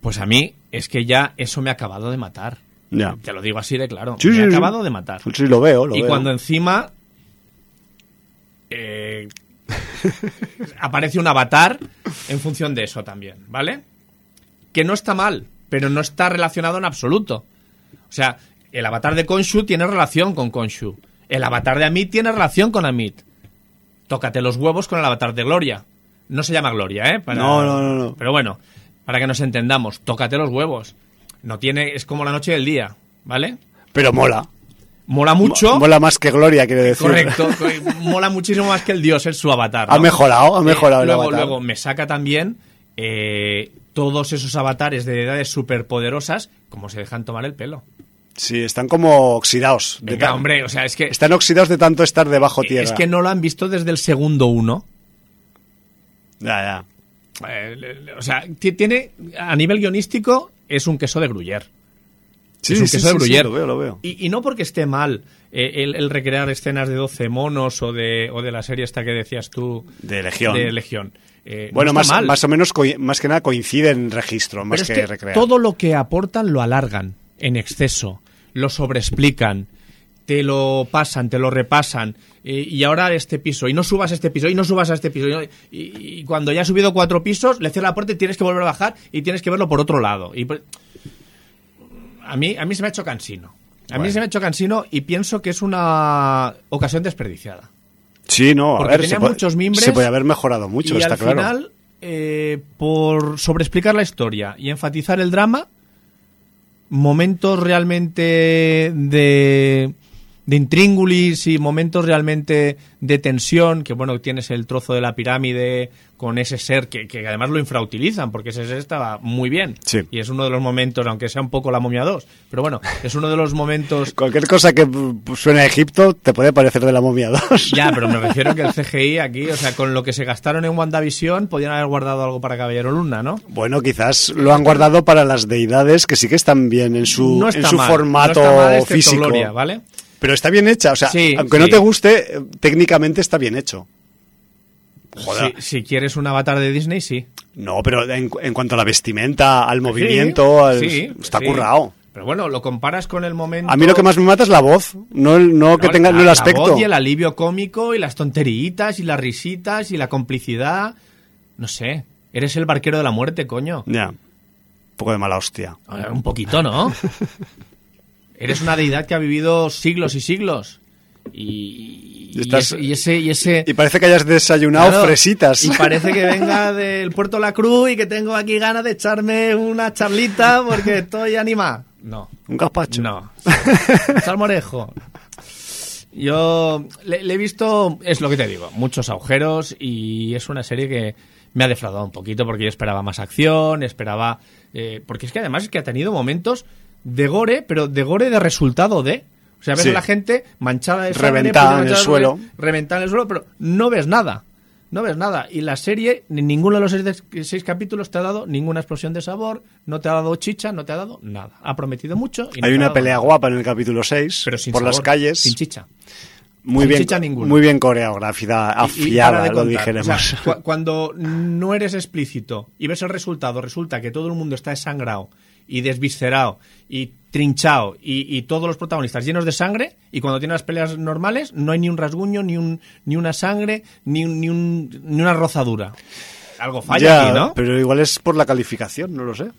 Pues a mí es que ya eso me ha acabado de matar. Ya. Te lo digo así de claro. Sí, me sí, ha acabado de matar. Sí, lo veo, lo y veo. cuando encima eh, aparece un avatar en función de eso también, ¿vale? Que no está mal, pero no está relacionado en absoluto. O sea, el avatar de Konshu tiene relación con Konshu. El avatar de Amit tiene relación con Amit. Tócate los huevos con el avatar de Gloria. No se llama Gloria, ¿eh? Para- No, no, no, no. Pero bueno, para que nos entendamos, tócate los huevos. No tiene, es como la noche y el día, ¿vale? Pero mola. Mola mucho. Mo- Mola más que Gloria, quiere decir. Correcto, co- mola muchísimo más que el dios, es su avatar. Ha mejorado, ha mejorado el luego, avatar. luego me saca también eh, todos esos avatares de edades superpoderosas, como se dejan tomar el pelo. Sí, están como oxidados. de Venga, hombre, o sea, es que, Están oxidados de tanto estar debajo tierra. es que no lo han visto desde el segundo uno. Ya, ya. Eh, o sea, ti- tiene, a nivel guionístico, es un queso de Gruyère. Sí, es un sí, queso de sí, sí, Gruyère. lo veo, lo veo. Y, y no porque esté mal eh, el, el recrear escenas de 12 monos o de, o de la serie esta que decías tú. De Legión. De Legión. Eh, Bueno, no más, mal. más o menos, más que nada coincide en registro, más Pero es que, recrear. todo lo que aportan lo alargan en exceso, lo sobreexplican, te lo pasan, te lo repasan. eh, y ahora este piso, y no subas a este piso, y no subas a este piso. Y, no- y- y cuando ya has subido cuatro pisos, le cierras la puerta y tienes que volver a bajar y tienes que verlo por otro lado. Y por- a, mí, a mí se me ha hecho cansino. A mí se me ha hecho cansino y pienso que es una ocasión desperdiciada. Sí, no, a Porque ver, tenía se puede- muchos mimbres Se puede haber mejorado mucho, y está al claro. final, eh, por sobreexplicar la historia y enfatizar el drama, momentos realmente de, de intríngulis y momentos realmente de tensión, que bueno, tienes el trozo de la pirámide con ese ser que, que además lo infrautilizan, porque ese ser estaba muy bien. Sí. Y es uno de los momentos, aunque sea un poco la momia 2, pero bueno, es uno de los momentos... Cualquier cosa que mm, suene a Egipto te puede parecer de la momia 2. Ya, pero me refiero que el CGI aquí, o sea, con lo que se gastaron en WandaVision, podían haber guardado algo para Caballero Luna, ¿no? Bueno, quizás lo han guardado para las deidades que sí que están bien en su, no en su mal, formato no está mal, físico. Gloria, ¿vale? Pero está bien hecha, o sea, Sí, aunque sí. no te guste, técnicamente está bien hecho. Joder. Si, si quieres un avatar de Disney, sí. No, pero en, en cuanto a la vestimenta, al movimiento, al- está currado. Pero bueno, lo comparas con el momento... A mí lo que más me mata es la voz, no, el- no que No, tenga la- no el la aspecto. voz y el alivio cómico y las tonteritas y las risitas y la complicidad. No sé. Eres el barquero de la muerte, coño. Ya. Un poco de mala hostia. Un poquito, ¿no? Eres una deidad que ha vivido siglos y siglos. Y, y Estás- ese, y ese... y ese- Y parece que hayas desayunado Claro, fresitas. Y parece que venga del Puerto La Cruz y que tengo aquí ganas de echarme una charlita porque estoy animado. No. Un gazpacho. No. Salmorejo. Yo le, le he visto, es lo que te digo, muchos agujeros y es una serie que me ha defraudado un poquito porque yo esperaba más acción, esperaba... eh, porque es que además es que ha tenido momentos de gore, pero de gore de resultado de... O sea, ves Sí. a la gente manchada de sangre, Reventada pues, en el suelo. reventada en el suelo, pero no ves nada. No ves nada. Y la serie, ni ninguno de los seis, seis capítulos te ha dado ninguna explosión de sabor, no te ha dado chicha, no te ha dado nada. Ha prometido mucho. y no Hay una pelea guapa en el capítulo 6 Pero sin por las calles. Sin chicha. muy sin bien, chicha ninguna. muy bien coreografida, Y- y afiada, de lo contar. dijéramos. O sea, cu- cuando no eres explícito y ves el resultado, resulta que todo el mundo está desangrado y desviscerado y trinchado y, y todos los protagonistas llenos de sangre y cuando tienen las peleas normales no hay ni un rasguño, ni, un, ni una sangre, ni, un- ni, un- ni una rozadura. Algo falla Ya, aquí, ¿no? pero igual es por la calificación, no lo sé.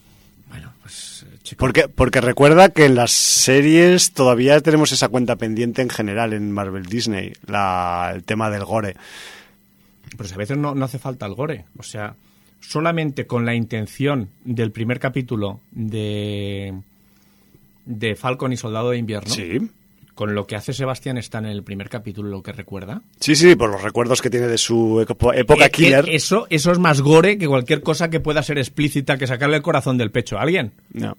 Bueno, pues eh, chico, Porque, porque recuerda que en las series todavía tenemos esa cuenta pendiente en general en Marvel Disney, la, el tema del gore. pues a veces no, no hace falta el gore. O sea, solamente con la intención del primer capítulo de, de Falcon y Soldado de Invierno, Sí. con lo que hace Sebastián está en el primer capítulo, lo que recuerda. Sí, sí, por los recuerdos que tiene de su época Eh, killer. eh, eso, eso es más gore que cualquier cosa que pueda ser explícita, que sacarle el corazón del pecho a alguien. No.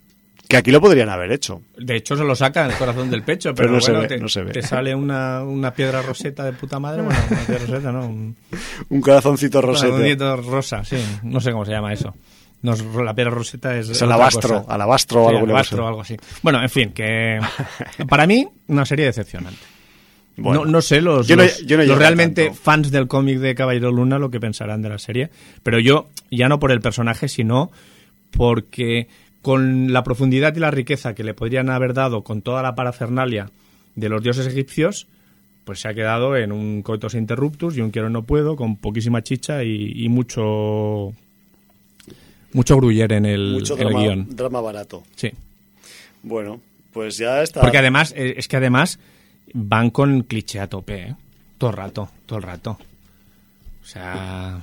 Que aquí lo podrían haber hecho. De hecho, se lo sacan el corazón del pecho, Pero pero, no se bueno, ve, te, no se ve. te sale una, una piedra roseta de puta madre. Bueno, una piedra roseta, ¿no? Un, Un corazoncito rosete. corazoncito rosa, sí. No sé cómo se llama eso. No la piedra roseta es. Es alabastro, alabastro o Sí, algo alabastro o algo así. Bueno, en fin, que para mí una serie decepcionante. Bueno. no, no sé los, Yo no- los- yo no los llego realmente tanto. fans del cómic de Caballero Luna lo que pensarán de la serie, pero yo ya no por el personaje, sino porque con la profundidad y la riqueza que le podrían haber dado con toda la parafernalia de los dioses egipcios, pues se ha quedado en un coitus interruptus y un quiero no puedo con poquísima chicha y, y mucho mucho gruyer en el, Mucho el drama, guion. drama barato. Sí. Bueno, pues ya está. Porque además, eh, es que además van con cliché a tope, ¿eh? Todo el rato, todo el rato. O sea...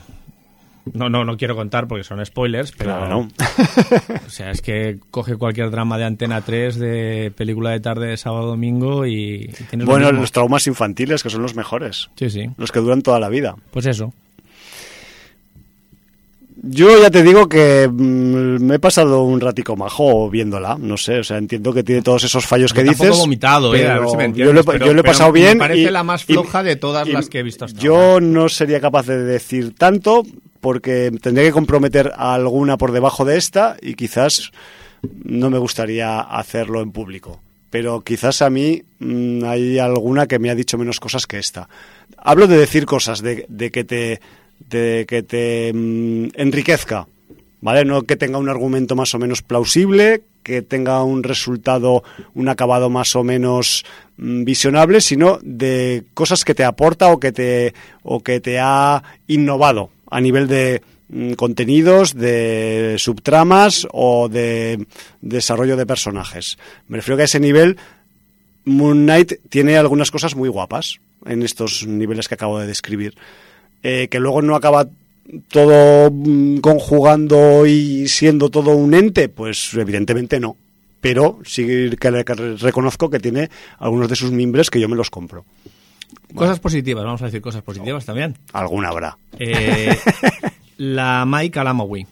No, no, no quiero contar porque son spoilers, pero... Claro. O sea, es que coge cualquier drama de Antena 3 de película de tarde de sábado domingo y, y lo Bueno, los traumas infantiles, que son los mejores. Sí, sí. Los que duran toda la vida. Pues eso. Yo ya te digo que mm, me he pasado un ratico majo viéndola, no sé, o sea, entiendo que tiene todos esos fallos que Yo dices. vomitado, eh, a ver si me yo lo, entiendes, pero- yo lo he pasado me bien. parece y- la más y- floja de todas y las que he visto hasta Yo ahora. no sería capaz de decir tanto porque tendría que comprometer a alguna por debajo de esta y quizás no me gustaría hacerlo en público. Pero quizás a mí mm, hay alguna que me ha dicho menos cosas que esta. Hablo de decir cosas, de, que te, de que te mm, enriquezca, ¿vale? No que tenga un argumento más o menos plausible, que tenga un resultado, un acabado más o menos mm, visionable, sino de cosas que te aporta o que te, o que te ha innovado a nivel de mm, contenidos, de subtramas o de desarrollo de personajes. Me refiero que a ese nivel Moon Knight tiene algunas cosas muy guapas en estos niveles que acabo de describir. Eh, que luego no acaba todo mm, conjugando y siendo todo un ente, pues evidentemente no. pero sí que reconozco que tiene algunos de sus mimbres que yo me los compro. Cosas positivas, vamos a decir cosas positivas también. Alguna habrá. Eh, la Mike Alamawi.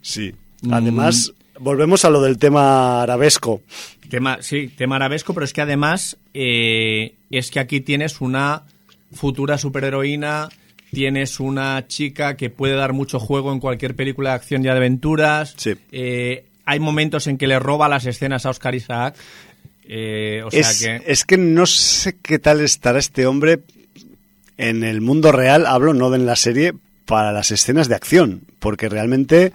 Sí. Mm. Además, volvemos a lo del tema arabesco. Tema, sí, tema arabesco, pero es que además eh, es que aquí tienes una futura superheroína, tienes una chica que puede dar mucho juego en cualquier película de acción y aventuras. Sí. Eh, hay momentos en que le roba las escenas a Oscar Isaac. Eh, o sea es, que es que no sé qué tal estará este hombre en el mundo real, hablo no en la serie, para las escenas de acción, porque realmente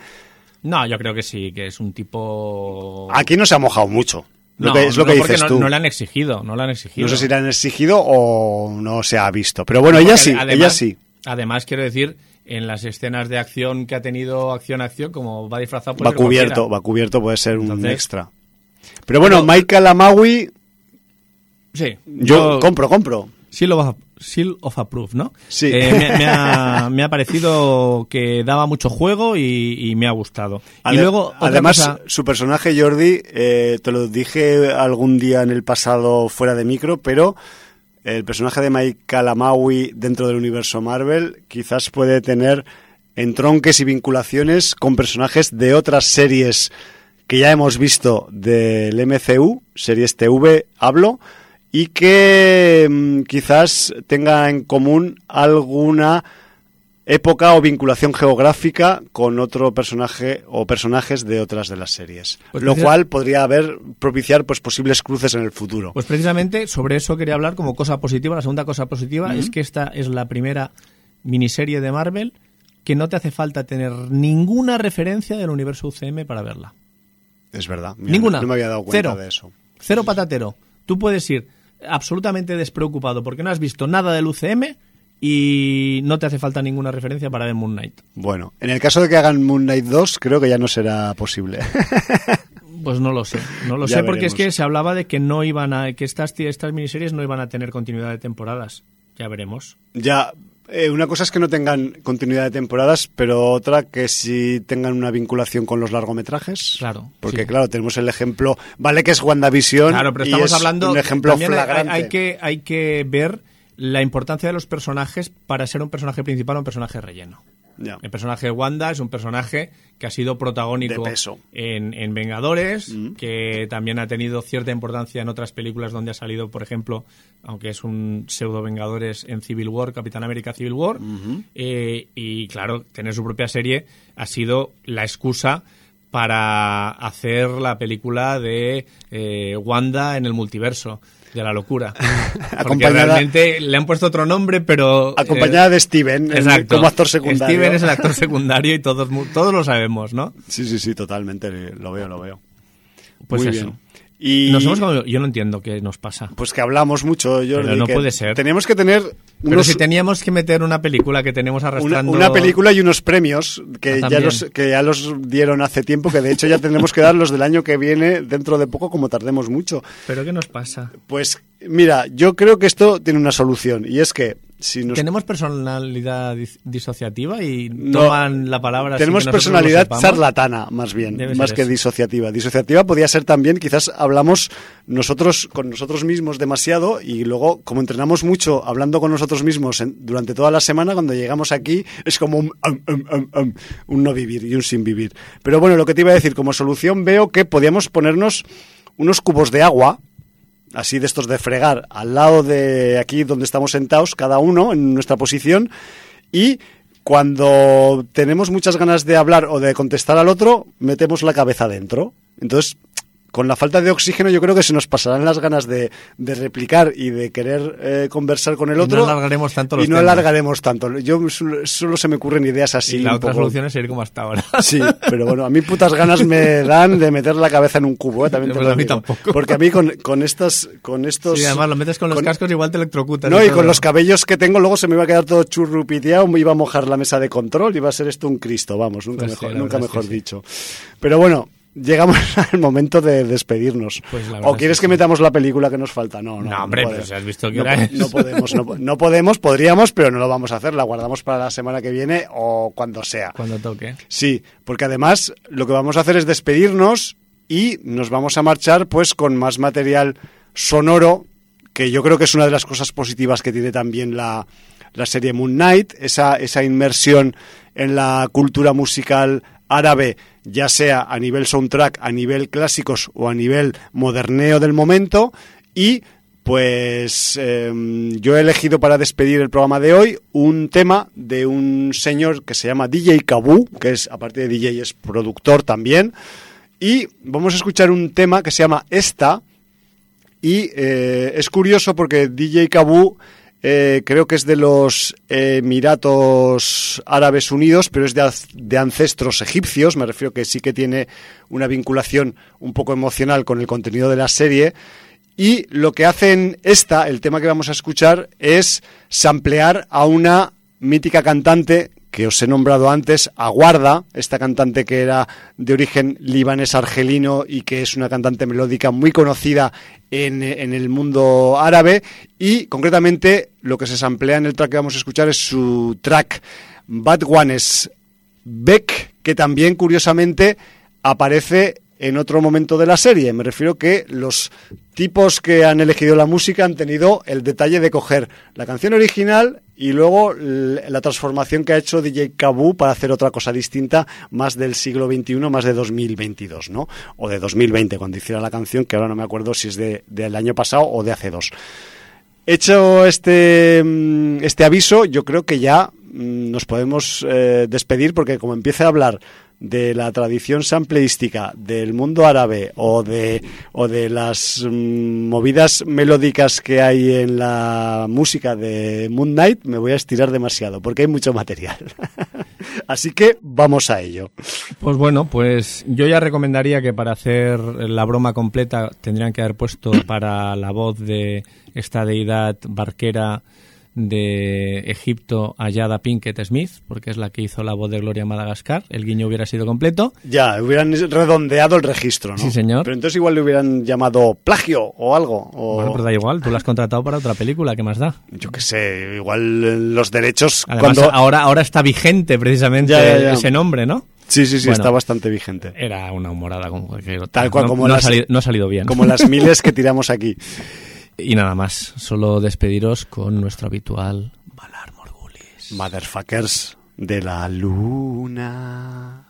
no, yo creo que sí, que es un tipo aquí no se ha mojado mucho. Lo No, que, es lo no, que dices no, tú. no le han exigido, no le han exigido. No sé si le han exigido o no se ha visto. Pero bueno, ella sí, además- ella sí. Además, quiero decir, en las escenas de acción que ha tenido acción acción, como va disfrazado puede Va cualquiera. cubierto, va cubierto, puede ser un extra. Pero bueno, Pero- Michael Amawi, Sí, yo compro, compro. Seal of, Seal of Approve, ¿no? Sí. Eh, me, me ha, me ha parecido que daba mucho juego y, y me ha gustado. y luego, además, cosa- su personaje Jordi, eh, te lo dije algún día en el pasado fuera de micro, pero el personaje de Michael Amawi dentro del universo Marvel quizás puede tener entronques y vinculaciones con personajes de otras series que ya hemos visto del MCU, series TV hablo, y que mm, quizás tenga en común alguna época o vinculación geográfica con otro personaje o personajes de otras de las series. Pues lo cual podría haber propiciar pues posibles cruces en el futuro. Pues precisamente sobre eso quería hablar como cosa positiva. La segunda cosa positiva es que esta es la primera miniserie de Marvel que no te hace falta tener ninguna referencia del universo UCM para verla. Es verdad. Mira, Ninguna. No me había dado cuenta Cero. de eso. Cero patatero. Tú puedes ir absolutamente despreocupado porque no has visto nada del UCM y no te hace falta ninguna referencia para ver Moon Knight. Bueno, en el caso de que hagan Moon Knight 2, creo que ya no será posible. Pues no lo sé, no lo Ya sé porque es que se hablaba de que no iban a que estas estas miniseries no iban a tener continuidad de temporadas. Ya veremos. ya, eh, una cosa es que no tengan continuidad de temporadas, pero otra que sí tengan una vinculación con los largometrajes. Claro, Porque, sí. claro, tenemos el ejemplo, vale que es WandaVision. Claro, pero y estamos es hablando Un ejemplo también flagrante. hay, hay que hay que ver la importancia de los personajes para ser un personaje principal o un personaje relleno. El personaje de Wanda es un personaje que ha sido protagónico. En, en Vengadores, Mm. que también ha tenido cierta importancia en otras películas donde ha salido, por ejemplo, aunque es un pseudo Vengadores en Civil War, Capitán América Civil War. Eh, y claro, tener su propia serie ha sido la excusa para hacer la película de eh, Wanda en el multiverso de la locura. Porque Acompañada- realmente le han puesto otro nombre, pero... eh, Acompañada de Steven en- Exacto. como actor secundario. Steven es el actor secundario y todos, todos lo sabemos, ¿no? Sí, sí, sí, totalmente. Lo veo, lo veo. Pues Muy eso. bien. Y Nos hemos yo no entiendo qué nos pasa. pues que hablamos mucho, Jordi. Pero no que puede ser. Teníamos que tener Pero unos- si teníamos que meter una película que tenemos arrastrando... una película y unos premios que Ah, ya, los, que ya los dieron hace tiempo, que de hecho ya tenemos que dar los del año que viene dentro de poco, como tardemos mucho. ¿Pero qué nos pasa? Pues mira, yo creo que esto tiene una solución y es que si nos ¿Tenemos personalidad dis- disociativa y No, toman la palabra tenemos que personalidad charlatana, más bien, Debe más que eso. disociativa. Disociativa podría ser también, quizás hablamos nosotros con nosotros mismos demasiado y luego, como entrenamos mucho hablando con nosotros mismos en- durante toda la semana, cuando llegamos aquí es como un, um, um, um, um, un no vivir y un sin vivir. Pero bueno, lo que te iba a decir, como solución veo que podíamos ponernos unos cubos de agua, así de estos de fregar, al lado de aquí donde estamos sentados, cada uno en nuestra posición, y cuando tenemos muchas ganas de hablar o de contestar al otro, metemos la cabeza dentro. Entonces, con la falta de oxígeno yo creo que se nos pasarán las ganas de, de replicar y de querer eh, conversar con el Y otro. no alargaremos tanto los Y no temas. alargaremos tanto. Yo solo, se me ocurren ideas así. y la otra poco- solución es seguir como hasta ahora. Sí, pero bueno, a mí putas ganas me dan de meter la cabeza en un cubo, ¿eh? también te Pues lo a mí digo. tampoco. Porque a mí con, con estas, con estos... Sí, además lo metes con los con- cascos igual te electrocutas. No, y con los cabellos que tengo luego se me iba a quedar todo churrupiteado, me iba a mojar la mesa de control, iba a ser esto un Cristo, vamos, nunca Pues mejor, nunca verdad es que mejor sí. dicho. Pero bueno, llegamos al momento de despedirnos. Pues ¿O es quieres que metamos la película que nos falta? No, no. No, hombre, podemos. pues has visto que no, no podemos, no, po- no podemos, podríamos, pero no lo vamos a hacer, la guardamos para la semana que viene o cuando sea. Cuando toque. Sí, porque además lo que vamos a hacer es despedirnos y nos vamos a marchar pues con más material sonoro que yo creo que es una de las cosas positivas que tiene también la, la serie Moon Knight, esa, esa inmersión en la cultura musical árabe, ya sea a nivel soundtrack, a nivel clásicos o a nivel moderneo del momento. Y pues eh, yo he elegido para despedir el programa de hoy un tema de un señor que se llama DJ Kabu, que es, aparte de DJ, es productor también. Y vamos a escuchar un tema que se llama Esta. Y eh, es curioso porque DJ Kabu eh, creo que es de los Emiratos Árabes Unidos, pero es de, de, ancestros egipcios. Me refiero que sí que tiene una vinculación un poco emocional con el contenido de la serie. Y lo que hacen esta, el tema que vamos a escuchar, es samplear a una mítica cantante que os he nombrado antes, Aguarda, esta cantante que era de origen libanés-argelino y que es una cantante melódica muy conocida en, en, el mundo árabe. Y concretamente lo que se samplea en el track que vamos a escuchar es su track Bad Ones Beck, que también curiosamente aparece en otro momento de la serie. Me refiero que los tipos que han elegido la música han tenido el detalle de coger la canción original y luego la transformación que ha hecho DJ Kabu para hacer otra cosa distinta, más del siglo XXI, más de 2022, ¿no? O de 2020, cuando hiciera la canción, que ahora no me acuerdo si es de, del año pasado o de hace dos. Hecho este, mm, este aviso, yo creo que ya mm, nos podemos eh, despedir porque como empiece a hablar de la tradición sampleística del mundo árabe o de, o de las mm, movidas melódicas que hay en la música de Moon Knight, me voy a estirar demasiado porque hay mucho material. Así que vamos a ello. Pues bueno, pues yo ya recomendaría que para hacer la broma completa tendrían que haber puesto para la voz de esta deidad barquera de Egipto a Yada Pinkett Smith, porque es la que hizo la voz de Gloria Madagascar. El guiño hubiera sido completo. Ya, hubieran redondeado el registro, ¿no? Sí, señor. Pero entonces igual le hubieran llamado plagio o algo. O... Bueno, pues da igual, tú lo has contratado para otra película, ¿qué más da? Yo qué sé, igual los derechos... Además, cuando... ahora, ahora está vigente precisamente Ya, ya, ya. ese nombre, ¿no? Sí, sí, sí, Bueno. está bastante vigente. Era una humorada como cualquier otra. Tal cual, No- como no, las- ha salido, no ha salido bien. Como las miles que tiramos aquí. Y nada más, solo despediros con nuestro habitual Valar Morgulis. Motherfuckers de la luna.